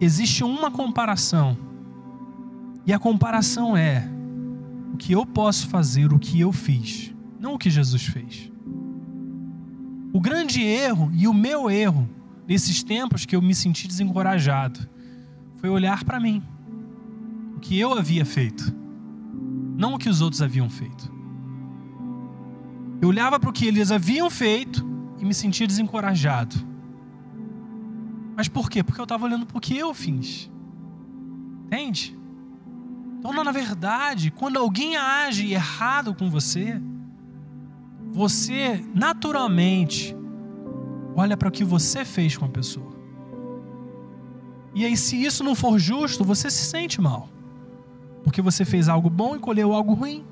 existe uma comparação. E a comparação é o que eu posso fazer, o que eu fiz, não o que Jesus fez. O grande erro e o meu erro nesses tempos que eu me senti desencorajado foi olhar para mim, o que eu havia feito, não o que os outros haviam feito. Eu olhava para o que eles haviam feito e me sentia desencorajado. Mas por quê? Porque eu estava olhando para o que eu fiz. Entende? Então, na verdade, quando alguém age errado com você, você naturalmente olha para o que você fez com a pessoa. E aí, se isso não for justo, você se sente mal. Porque você fez algo bom e colheu algo ruim.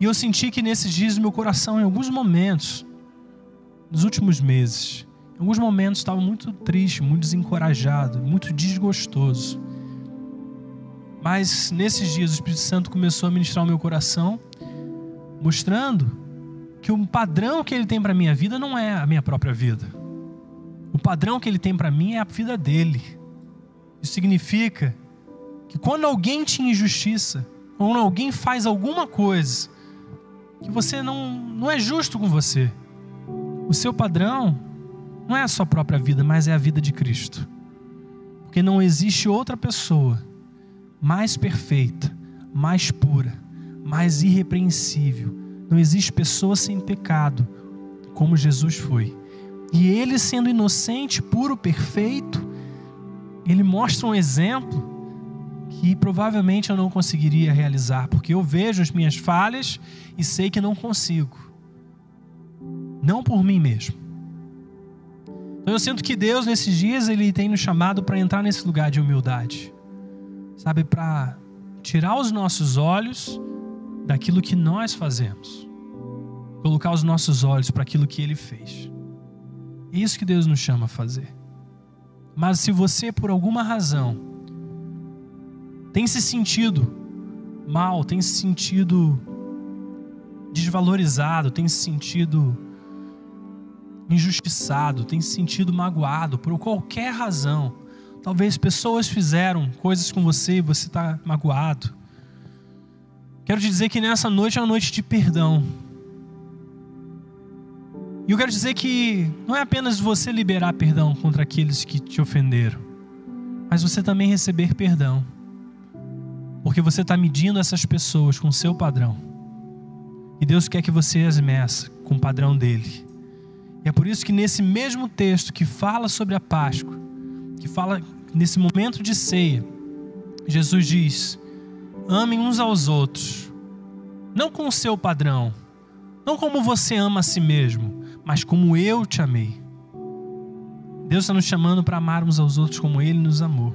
E eu senti que nesses dias meu coração, em alguns momentos, nos últimos meses, em alguns momentos estava muito triste, muito desencorajado, muito desgostoso. Mas nesses dias o Espírito Santo começou a ministrar o meu coração, mostrando que o padrão que ele tem para minha vida não é a minha própria vida. O padrão que ele tem para mim é a vida dele. Isso significa que quando alguém te injustiça, quando alguém faz alguma coisa que você não, não é justo com você, o seu padrão não é a sua própria vida, mas é a vida de Cristo. Porque não existe outra pessoa mais perfeita, mais pura, mais irrepreensível. Não existe pessoa sem pecado como Jesus foi. E ele, sendo inocente, puro, perfeito, ele mostra um exemplo que provavelmente eu não conseguiria realizar, porque eu vejo as minhas falhas e sei que não consigo. Não por mim mesmo. Então eu sinto que Deus nesses dias ele tem nos chamado para entrar nesse lugar de humildade. Sabe, para tirar os nossos olhos daquilo que nós fazemos. Colocar os nossos olhos para aquilo que ele fez. É isso que Deus nos chama a fazer. Mas se você por alguma razão tem se sentido mal, tem se sentido desvalorizado, tem se sentido injustiçado, tem se sentido magoado por qualquer razão. Talvez pessoas fizeram coisas com você e você está magoado. Quero te dizer que nessa noite é uma noite de perdão. E eu quero dizer que não é apenas você liberar perdão contra aqueles que te ofenderam, mas você também receber perdão. Porque você está medindo essas pessoas com o seu padrão. E Deus quer que você as meça com o padrão dele. E é por isso que nesse mesmo texto que fala sobre a Páscoa, que fala nesse momento de ceia, Jesus diz: amem uns aos outros, não com o seu padrão, não como você ama a si mesmo, mas como eu te amei. Deus está nos chamando para amarmos aos outros como Ele nos amou.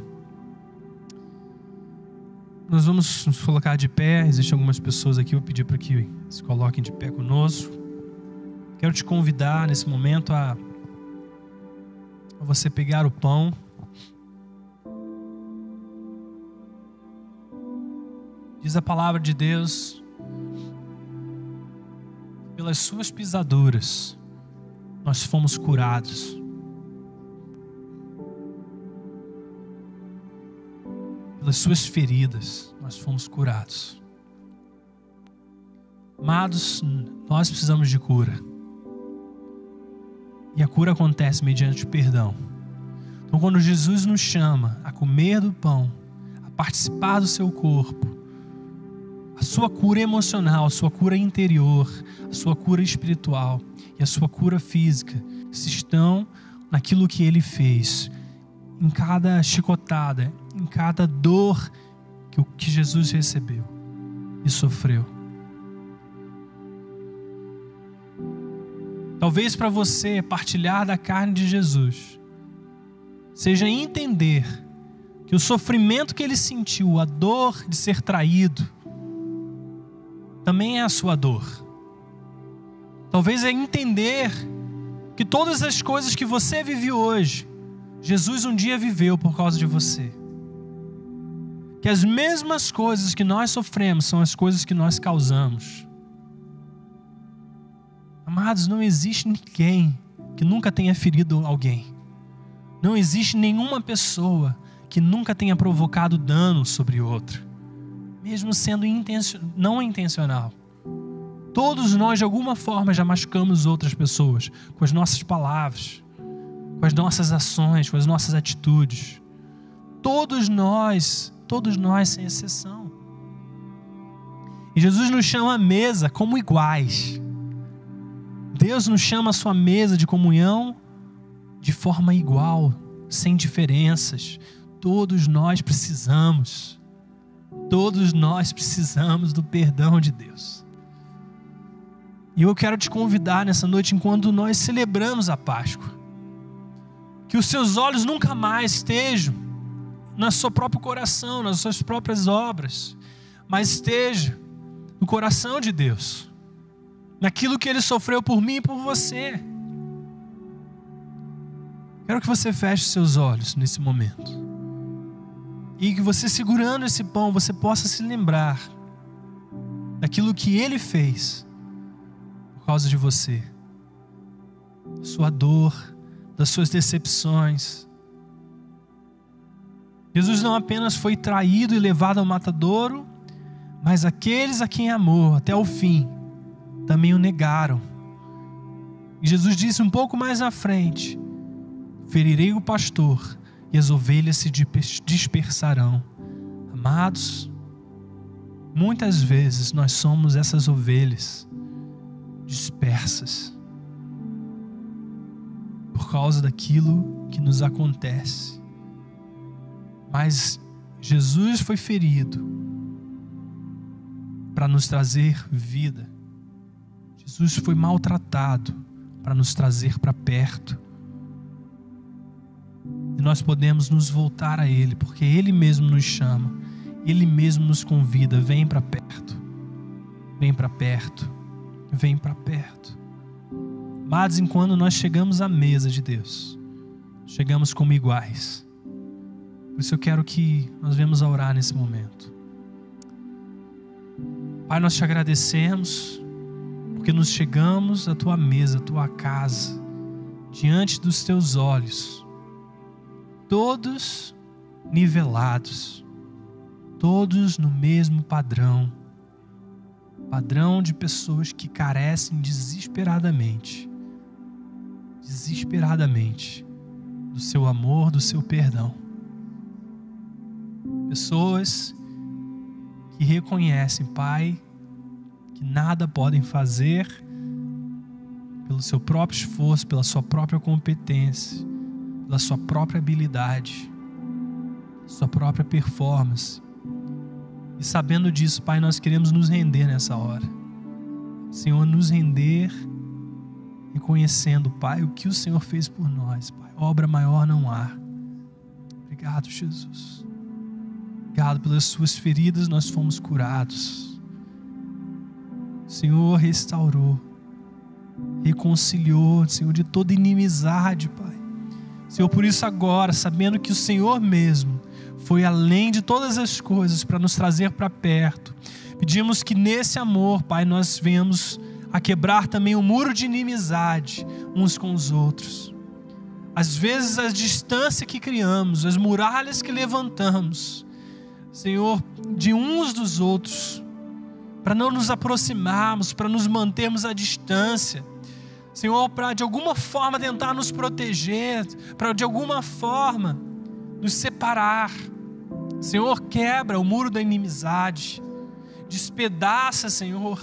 Nós vamos nos colocar de pé. Existem algumas pessoas aqui, eu vou pedir para que se coloquem de pé conosco. Quero te convidar nesse momento a, a você pegar o pão. Diz a palavra de Deus, pelas suas pisaduras nós fomos curados. Suas feridas nós fomos curados. Amados, nós precisamos de cura. E a cura acontece mediante o perdão. Então, quando Jesus nos chama a comer do pão, a participar do seu corpo, a sua cura emocional, a sua cura interior, a sua cura espiritual e a sua cura física se estão naquilo que ele fez, em cada chicotada, em cada dor que, que Jesus recebeu e sofreu. Talvez para você partilhar da carne de Jesus seja entender que o sofrimento que ele sentiu, a dor de ser traído, também é a sua dor. Talvez é entender que todas as coisas que você vive hoje, Jesus um dia viveu por causa de você que as mesmas coisas que nós sofremos são as coisas que nós causamos. Amados, não existe ninguém que nunca tenha ferido alguém. Não existe nenhuma pessoa que nunca tenha provocado dano sobre outra, mesmo sendo não intencional. Todos nós, de alguma forma, já machucamos outras pessoas com as nossas palavras, com as nossas ações, com as nossas atitudes. Todos nós todos nós, sem exceção. E Jesus nos chama à mesa como iguais. Deus nos chama à sua mesa de comunhão de forma igual, sem diferenças. Todos nós precisamos, todos nós precisamos do perdão de Deus. E eu quero te convidar nessa noite, enquanto nós celebramos a Páscoa, que os seus olhos nunca mais estejam no seu próprio coração, nas suas próprias obras, mas esteja no coração de Deus, naquilo que Ele sofreu por mim e por você. Quero que você feche seus olhos nesse momento. E que você, segurando esse pão, você possa se lembrar daquilo que Ele fez por causa de você. Sua dor, das suas decepções. Jesus não apenas foi traído e levado ao matadouro, mas aqueles a quem amou até o fim também o negaram. E Jesus disse um pouco mais à frente: Ferirei o pastor e as ovelhas se dispersarão. Amados, muitas vezes nós somos essas ovelhas dispersas por causa daquilo que nos acontece. Mas Jesus foi ferido para nos trazer vida. Jesus foi maltratado para nos trazer para perto. E nós podemos nos voltar a Ele, porque Ele mesmo nos chama, Ele mesmo nos convida: vem para perto, vem para perto, vem para perto. Amados, enquanto nós chegamos à mesa de Deus, chegamos como iguais. Por isso eu quero que nós venhamos a orar nesse momento. Pai, nós te agradecemos porque nos chegamos à tua mesa, à tua casa, diante dos teus olhos, todos nivelados, todos no mesmo padrão padrão de pessoas que carecem desesperadamente, desesperadamente do seu amor, do seu perdão. Pessoas que reconhecem, Pai, que nada podem fazer pelo seu próprio esforço, pela sua própria competência, pela sua própria habilidade, sua própria performance. E sabendo disso, Pai, nós queremos nos render nessa hora. Senhor, nos render reconhecendo, Pai, o que o Senhor fez por nós, Pai. Obra maior não há. Obrigado, Jesus. Obrigado pelas suas feridas, nós fomos curados. O Senhor restaurou, reconciliou, Senhor, de toda inimizade, Pai. Senhor, por isso agora, sabendo que o Senhor mesmo foi além de todas as coisas para nos trazer para perto, pedimos que nesse amor, Pai, nós venhamos a quebrar também o muro de inimizade uns com os outros. Às vezes, a distância que criamos, as muralhas que levantamos, Senhor, de uns dos outros, para não nos aproximarmos, para nos mantermos à distância. Senhor, para de alguma forma tentar nos proteger, para de alguma forma nos separar. Senhor, quebra o muro da inimizade, despedaça, Senhor,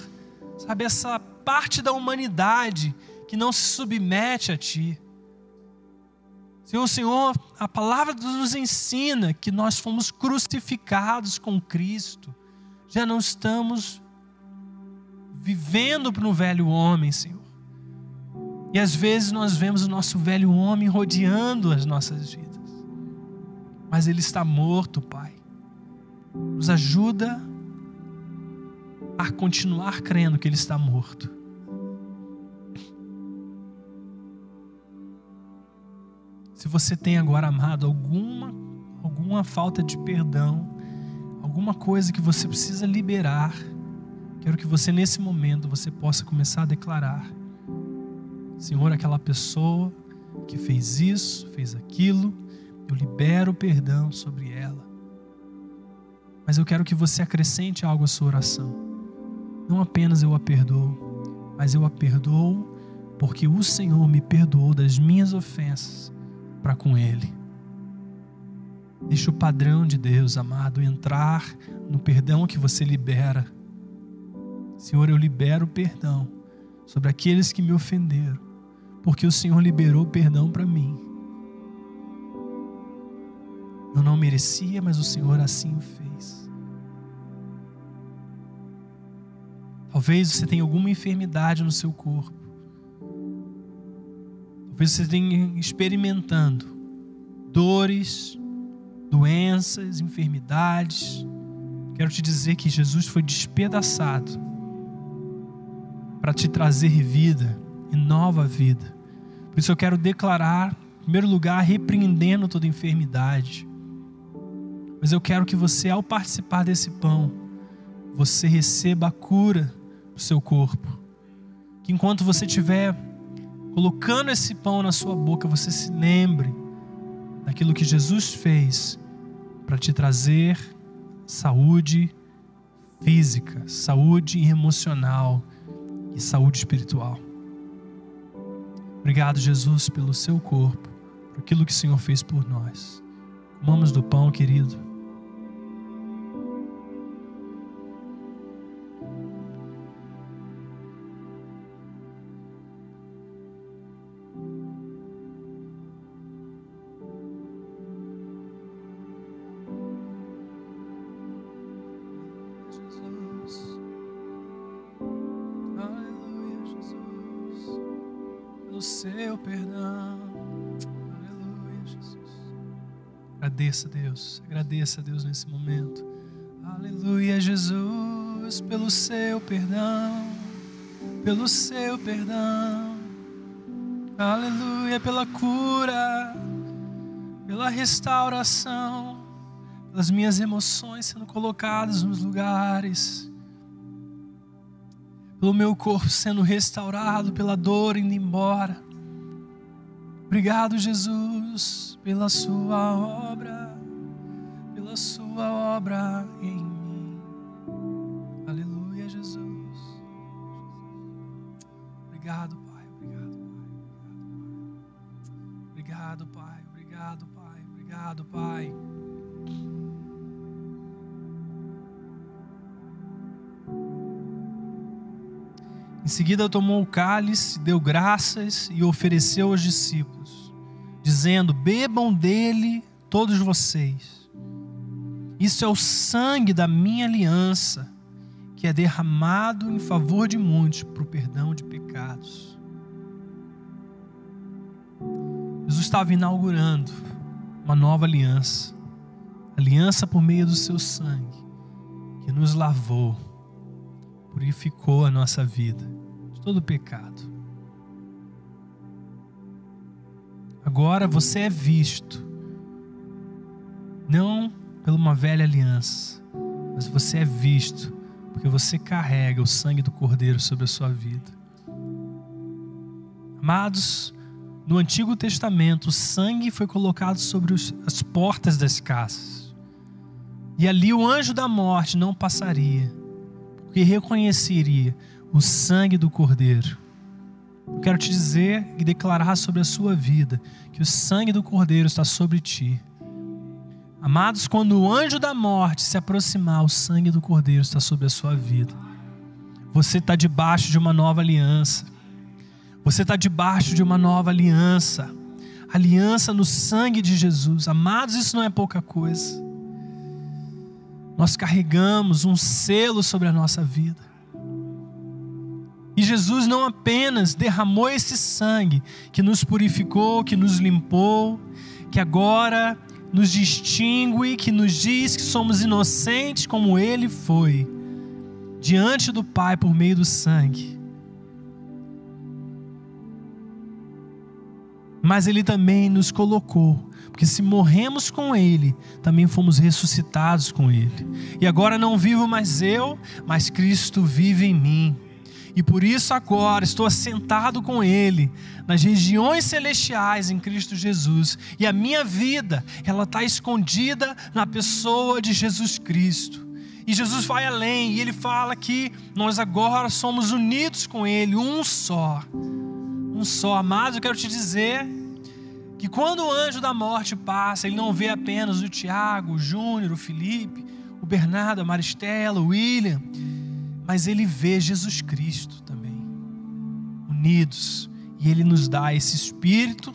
sabe, essa parte da humanidade que não se submete a Ti. Senhor, Senhor, a palavra nos ensina que nós fomos crucificados com Cristo. Já não estamos vivendo no velho homem, Senhor. E às vezes nós vemos o nosso velho homem rodeando as nossas vidas. Mas ele está morto, Pai. Nos ajuda a continuar crendo que ele está morto Se você tem agora amado alguma alguma falta de perdão, alguma coisa que você precisa liberar, quero que você nesse momento você possa começar a declarar: Senhor, aquela pessoa que fez isso, fez aquilo, eu libero o perdão sobre ela. Mas eu quero que você acrescente algo à sua oração. Não apenas eu a perdoo, mas eu a perdoo porque o Senhor me perdoou das minhas ofensas para com Ele. Deixa o padrão de Deus, amado, entrar no perdão que você libera. Senhor, eu libero o perdão sobre aqueles que me ofenderam, porque o Senhor liberou perdão para mim. Eu não merecia, mas o Senhor assim o fez. Talvez você tenha alguma enfermidade no seu corpo. Talvez você tenha experimentando dores, doenças, enfermidades. Quero te dizer que Jesus foi despedaçado para te trazer vida e nova vida. Por isso eu quero declarar, em primeiro lugar, repreendendo toda enfermidade. Mas eu quero que você, ao participar desse pão, você receba a cura do seu corpo. Que enquanto você estiver colocando esse pão na sua boca, você se lembre daquilo que Jesus fez para te trazer saúde física, saúde emocional e saúde espiritual. Obrigado, Jesus, pelo seu corpo, por aquilo que o Senhor fez por nós. Comamos do pão, querido. Agradeça, Deus, nesse momento. Aleluia, Jesus, pelo seu perdão, pelo seu perdão. Aleluia, pela cura, pela restauração, pelas minhas emoções sendo colocadas nos lugares, pelo meu corpo sendo restaurado, pela dor indo embora. Obrigado, Jesus, pela sua obra, pela sua obra em mim. Aleluia, Jesus. Obrigado, Pai. Obrigado, Pai. Obrigado, Pai. Obrigado, Pai. Obrigado, Pai. Em seguida tomou o cálice, deu graças e ofereceu aos discípulos, dizendo: Bebam dele todos vocês. Isso é o sangue da minha aliança, que é derramado em favor de muitos para o perdão de pecados. Jesus estava inaugurando uma nova aliança, aliança por meio do seu sangue, que nos lavou purificou a nossa vida de todo pecado. Agora você é visto, não por uma velha aliança, mas você é visto porque você carrega o sangue do Cordeiro sobre a sua vida. Amados, no Antigo Testamento, o sangue foi colocado sobre as portas das casas. E ali o anjo da morte não passaria porque reconheceria o sangue do Cordeiro. Eu quero te dizer e declarar sobre a sua vida que o sangue do Cordeiro está sobre ti. Amados, quando o anjo da morte se aproximar, o sangue do Cordeiro está sobre a sua vida. Você está debaixo de uma nova aliança. Você está debaixo de uma nova aliança. Aliança no sangue de Jesus. Amados, isso não é pouca coisa nós carregamos um selo sobre a nossa vida. E Jesus não apenas derramou esse sangue que nos purificou, que nos limpou, que agora nos distingue, que nos diz que somos inocentes como Ele foi, diante do Pai por meio do sangue. Mas Ele também nos colocou porque se morremos com Ele, também fomos ressuscitados com Ele. E agora não vivo mais eu, mas Cristo vive em mim. E por isso agora estou assentado com Ele nas regiões celestiais em Cristo Jesus. E a minha vida, ela está escondida na pessoa de Jesus Cristo. E Jesus vai além, e Ele fala que nós agora somos unidos com Ele, um só. Um só. Amados, eu quero te dizer que quando o anjo da morte passa, ele não vê apenas o Tiago, o Júnior, o Felipe, o Bernardo, a Maristela, o William, mas ele vê Jesus Cristo também, unidos, e ele nos dá esse espírito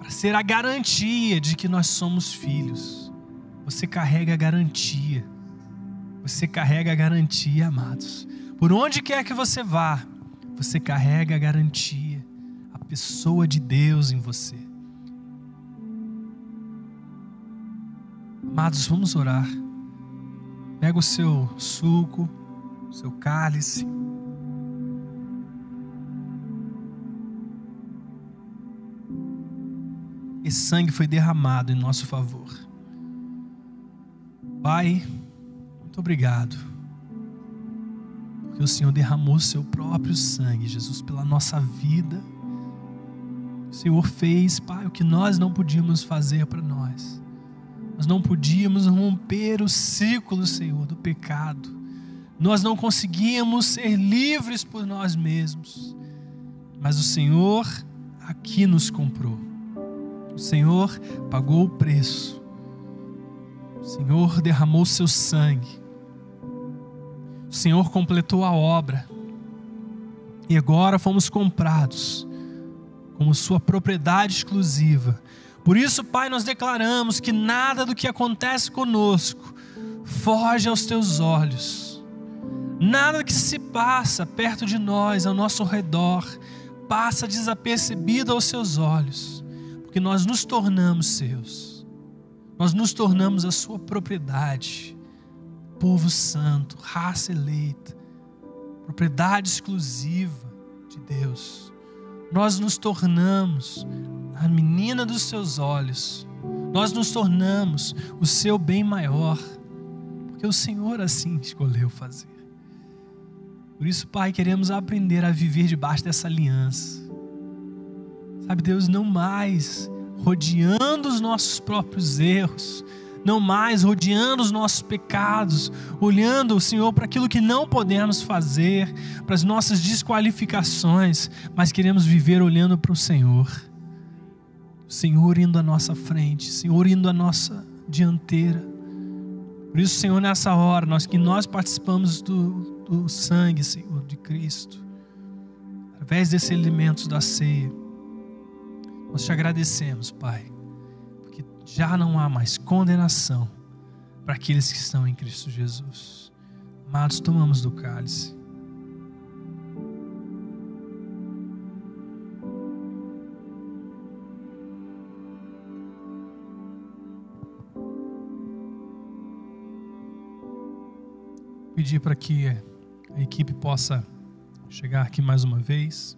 para ser a garantia de que nós somos filhos. Você carrega a garantia. Você carrega a garantia, amados. Por onde quer que você vá, você carrega a garantia pessoa de Deus em você. Amados, vamos orar. Pega o seu suco, seu cálice. Esse sangue foi derramado em nosso favor. Pai, muito obrigado. Porque o Senhor derramou seu próprio sangue, Jesus, pela nossa vida. O Senhor fez, Pai, o que nós não podíamos fazer para nós. Nós não podíamos romper o ciclo, Senhor, do pecado nós não conseguíamos ser livres por nós mesmos. Mas o Senhor aqui nos comprou. O Senhor pagou o preço. O Senhor derramou seu sangue. O Senhor completou a obra. E agora fomos comprados como sua propriedade exclusiva. Por isso, Pai, nós declaramos que nada do que acontece conosco foge aos teus olhos. Nada que se passa perto de nós, ao nosso redor, passa desapercebido aos seus olhos porque nós nos tornamos seus, nós nos tornamos a sua propriedade, povo santo, raça eleita, propriedade exclusiva de Deus. Nós nos tornamos a menina dos seus olhos, nós nos tornamos o seu bem maior, porque o Senhor assim escolheu fazer. Por isso, Pai, queremos aprender a viver debaixo dessa aliança Sabe, Deus, não mais rodeando os nossos próprios erros, não mais rodeando os nossos pecados, olhando, Senhor, para aquilo que não podemos fazer, para as nossas desqualificações, mas queremos viver olhando para o Senhor. O Senhor indo à nossa frente, o Senhor indo à nossa dianteira. Por isso, Senhor, nessa hora, nós que nós participamos do, do sangue, Senhor, de Cristo, através desses elementos da ceia nós te agradecemos, Pai, porque já não há mais condenação para aqueles que estão em Cristo Jesus. Amados, tomamos do cálice. Pedir para que a equipe possa chegar aqui mais uma vez.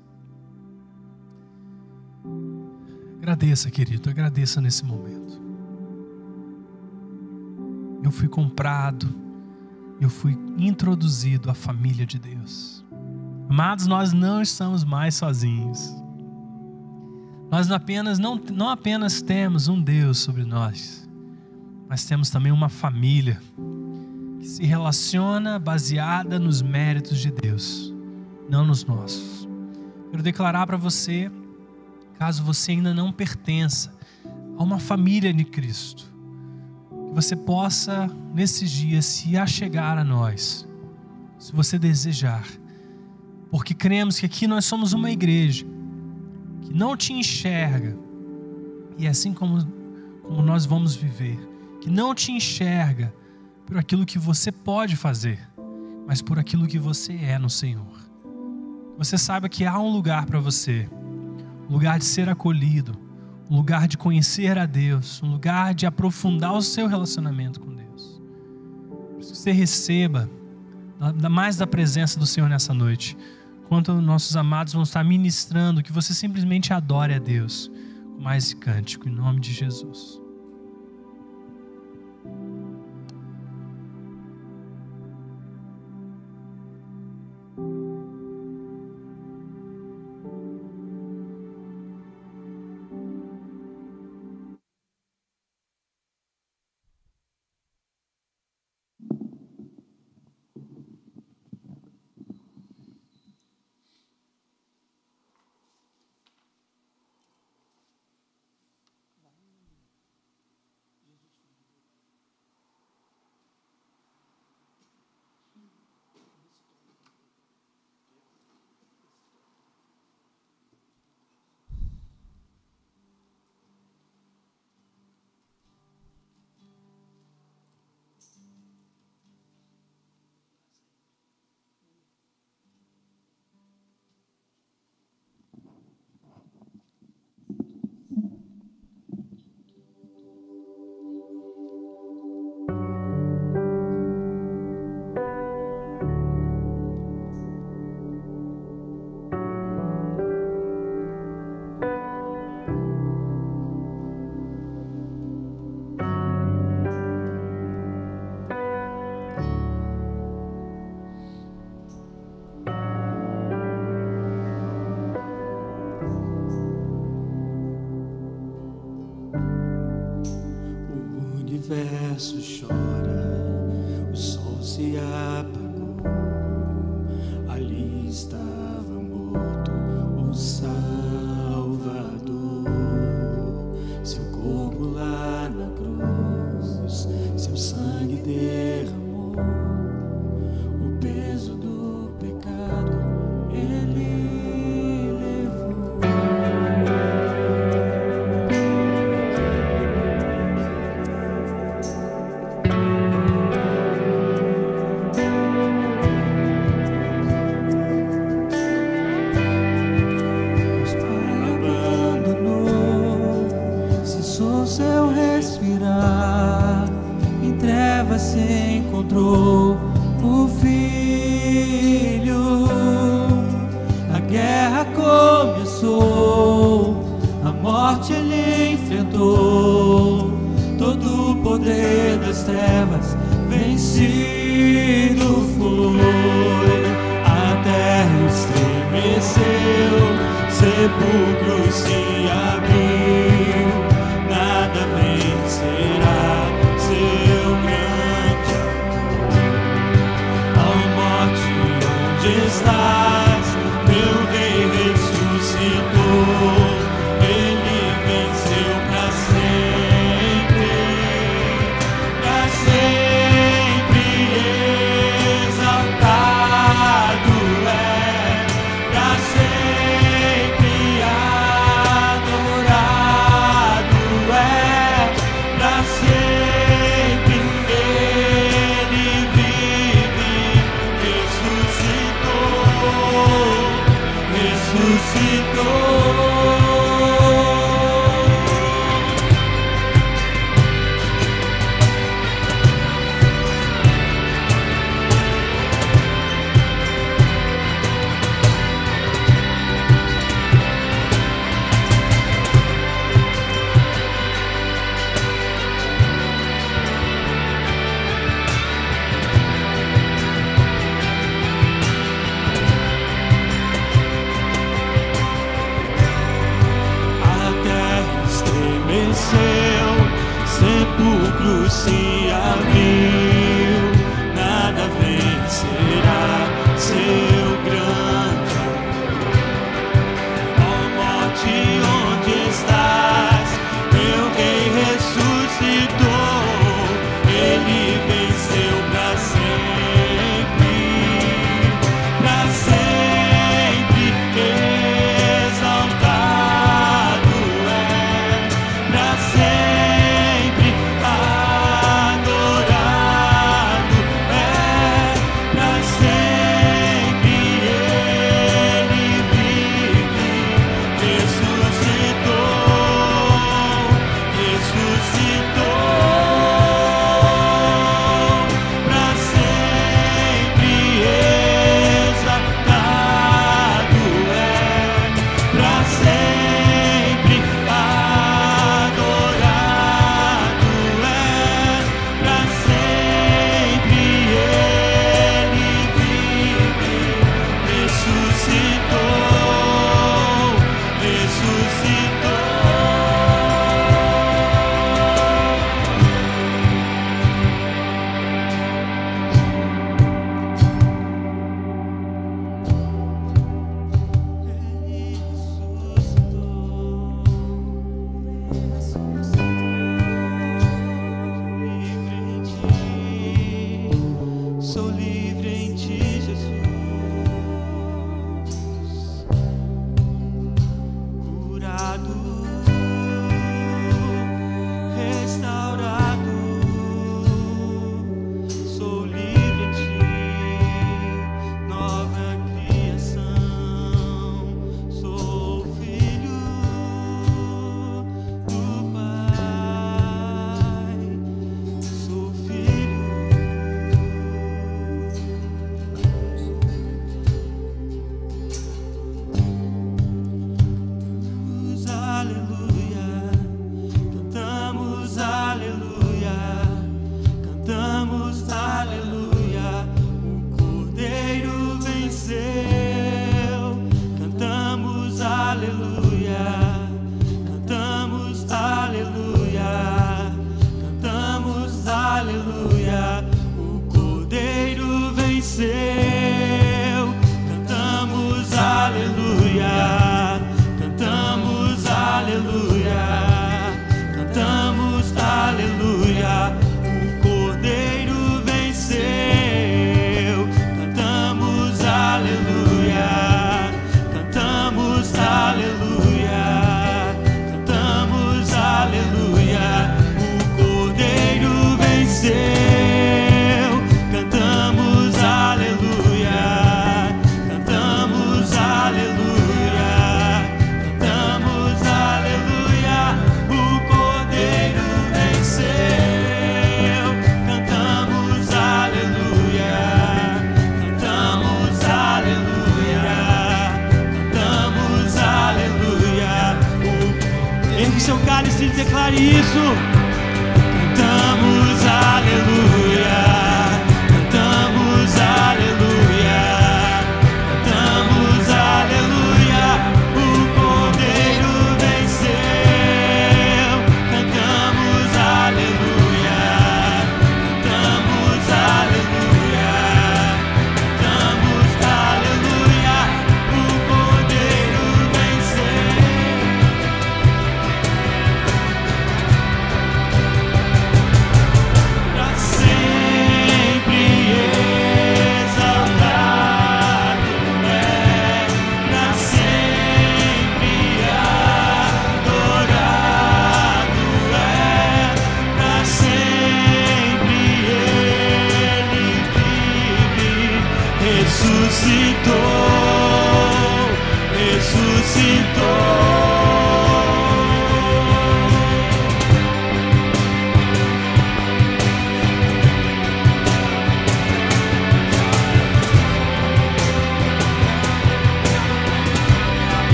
Agradeça, querido, agradeça nesse momento. Eu fui comprado, eu fui introduzido à família de Deus. Amados, nós não estamos mais sozinhos. Nós apenas, não, não apenas temos um Deus sobre nós, mas temos também uma família se relaciona baseada nos méritos de Deus, não nos nossos. Quero declarar para você caso você ainda não pertença a uma família de Cristo, que você possa, nesses dias, se achegar a nós, se você desejar, porque cremos que aqui nós somos uma igreja que não te enxerga, e assim como, como nós vamos viver, que não te enxerga por aquilo que você pode fazer, mas por aquilo que você é no Senhor. Você saiba que há um lugar para você um lugar de ser acolhido, um lugar de conhecer a Deus, um lugar de aprofundar o seu relacionamento com Deus. Que você receba mais da presença do Senhor nessa noite. Enquanto nossos amados vão estar ministrando, que você simplesmente adore a Deus com mais cântico, em nome de Jesus.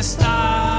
Onde estás?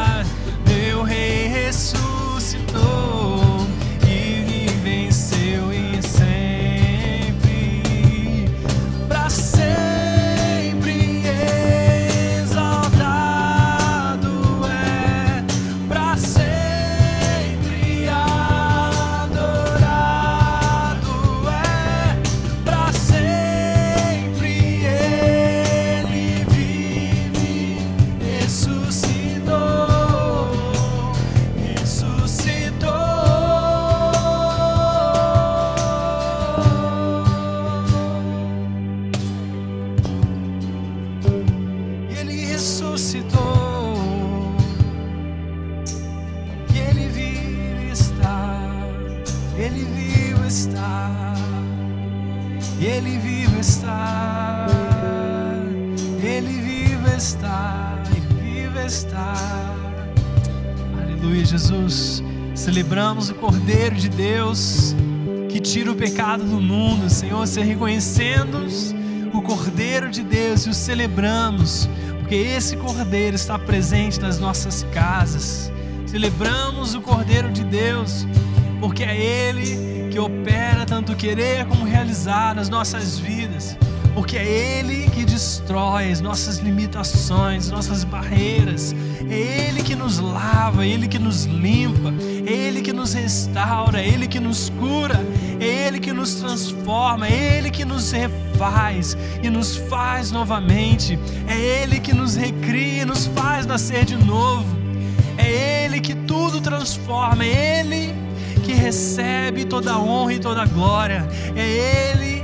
Pecado do mundo, Senhor, se reconhecendo o Cordeiro de Deus e o celebramos, porque esse Cordeiro está presente nas nossas casas. Celebramos o Cordeiro de Deus, porque é Ele que opera tanto querer como realizar nas nossas vidas. Porque é Ele que destrói as nossas limitações, nossas barreiras, é Ele que nos lava, é Ele que nos limpa, é Ele que nos restaura, é Ele que nos cura, é Ele que nos transforma, é Ele que nos refaz e nos faz novamente, é Ele que nos recria e nos faz nascer de novo, é Ele que tudo transforma, é Ele que recebe toda honra e toda glória, é Ele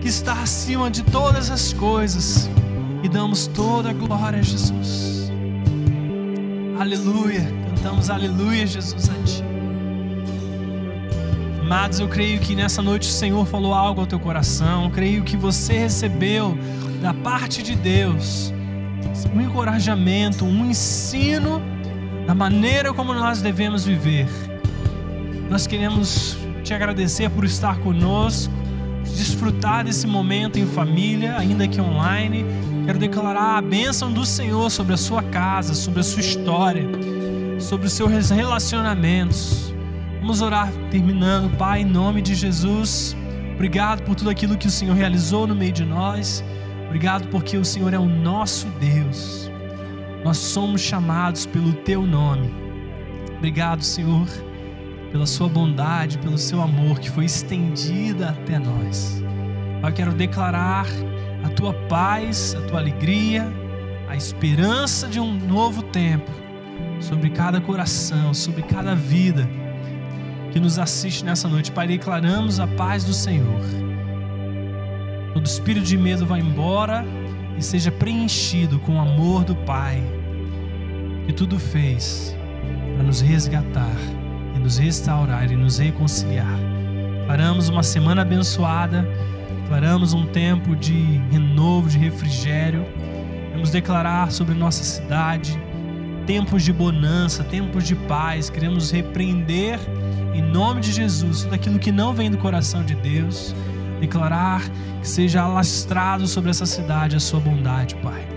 que está acima de todas as coisas. E damos toda a glória a Jesus. Aleluia, cantamos aleluia, Jesus, a Ti. Amados, eu creio que nessa noite o Senhor falou algo ao teu coração, eu creio que você recebeu da parte de Deus um encorajamento, um ensino da maneira como nós devemos viver. Nós queremos te agradecer por estar conosco desfrutar desse momento em família, ainda que online. Quero declarar a bênção do Senhor sobre a sua casa, sobre a sua história, sobre os seus relacionamentos. Vamos orar terminando, Pai, em nome de Jesus. Obrigado por tudo aquilo que o Senhor realizou no meio de nós. Obrigado porque o Senhor é o nosso Deus. Nós somos chamados pelo teu nome. Obrigado, Senhor pela sua bondade, pelo seu amor que foi estendida até nós. Eu quero declarar a tua paz, a tua alegria, a esperança de um novo tempo sobre cada coração, sobre cada vida que nos assiste nessa noite. Pai, declaramos a paz do Senhor. Todo espírito de medo vai embora e seja preenchido com o amor do Pai, que tudo fez para nos resgatar e nos restaurar e nos reconciliar. Declaramos uma semana abençoada, declaramos um tempo de renovo, de refrigério. Queremos declarar sobre nossa cidade tempos de bonança, tempos de paz. Queremos repreender em nome de Jesus tudo aquilo que não vem do coração de Deus. Declarar que seja alastrado sobre essa cidade a sua bondade, Pai.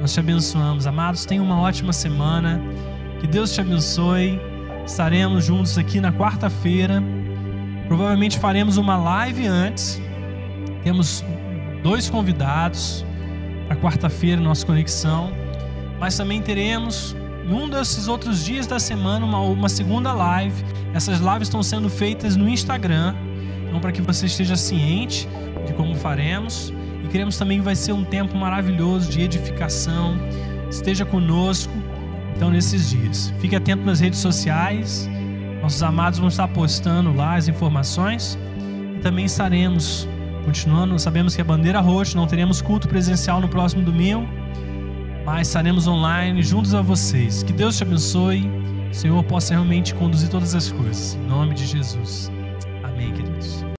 Nós te abençoamos. Amados, tenha uma ótima semana. Que Deus te abençoe. Estaremos juntos aqui na quarta-feira. Provavelmente faremos uma live antes. Temos dois convidados para quarta-feira, nossa conexão. Mas também teremos, em um desses outros dias da semana, uma, uma segunda live. Essas lives estão sendo feitas no Instagram. Então, para que você esteja ciente de como faremos. E queremos também que vai ser um tempo maravilhoso de edificação. Esteja conosco então, nesses dias, fique atento nas redes sociais. Nossos amados vão estar postando lá as informações. E também estaremos continuando. Sabemos que a bandeira roxa, não teremos culto presencial no próximo domingo, mas estaremos online juntos a vocês. Que Deus te abençoe. O Senhor possa realmente conduzir todas as coisas. Em nome de Jesus. Amém, queridos.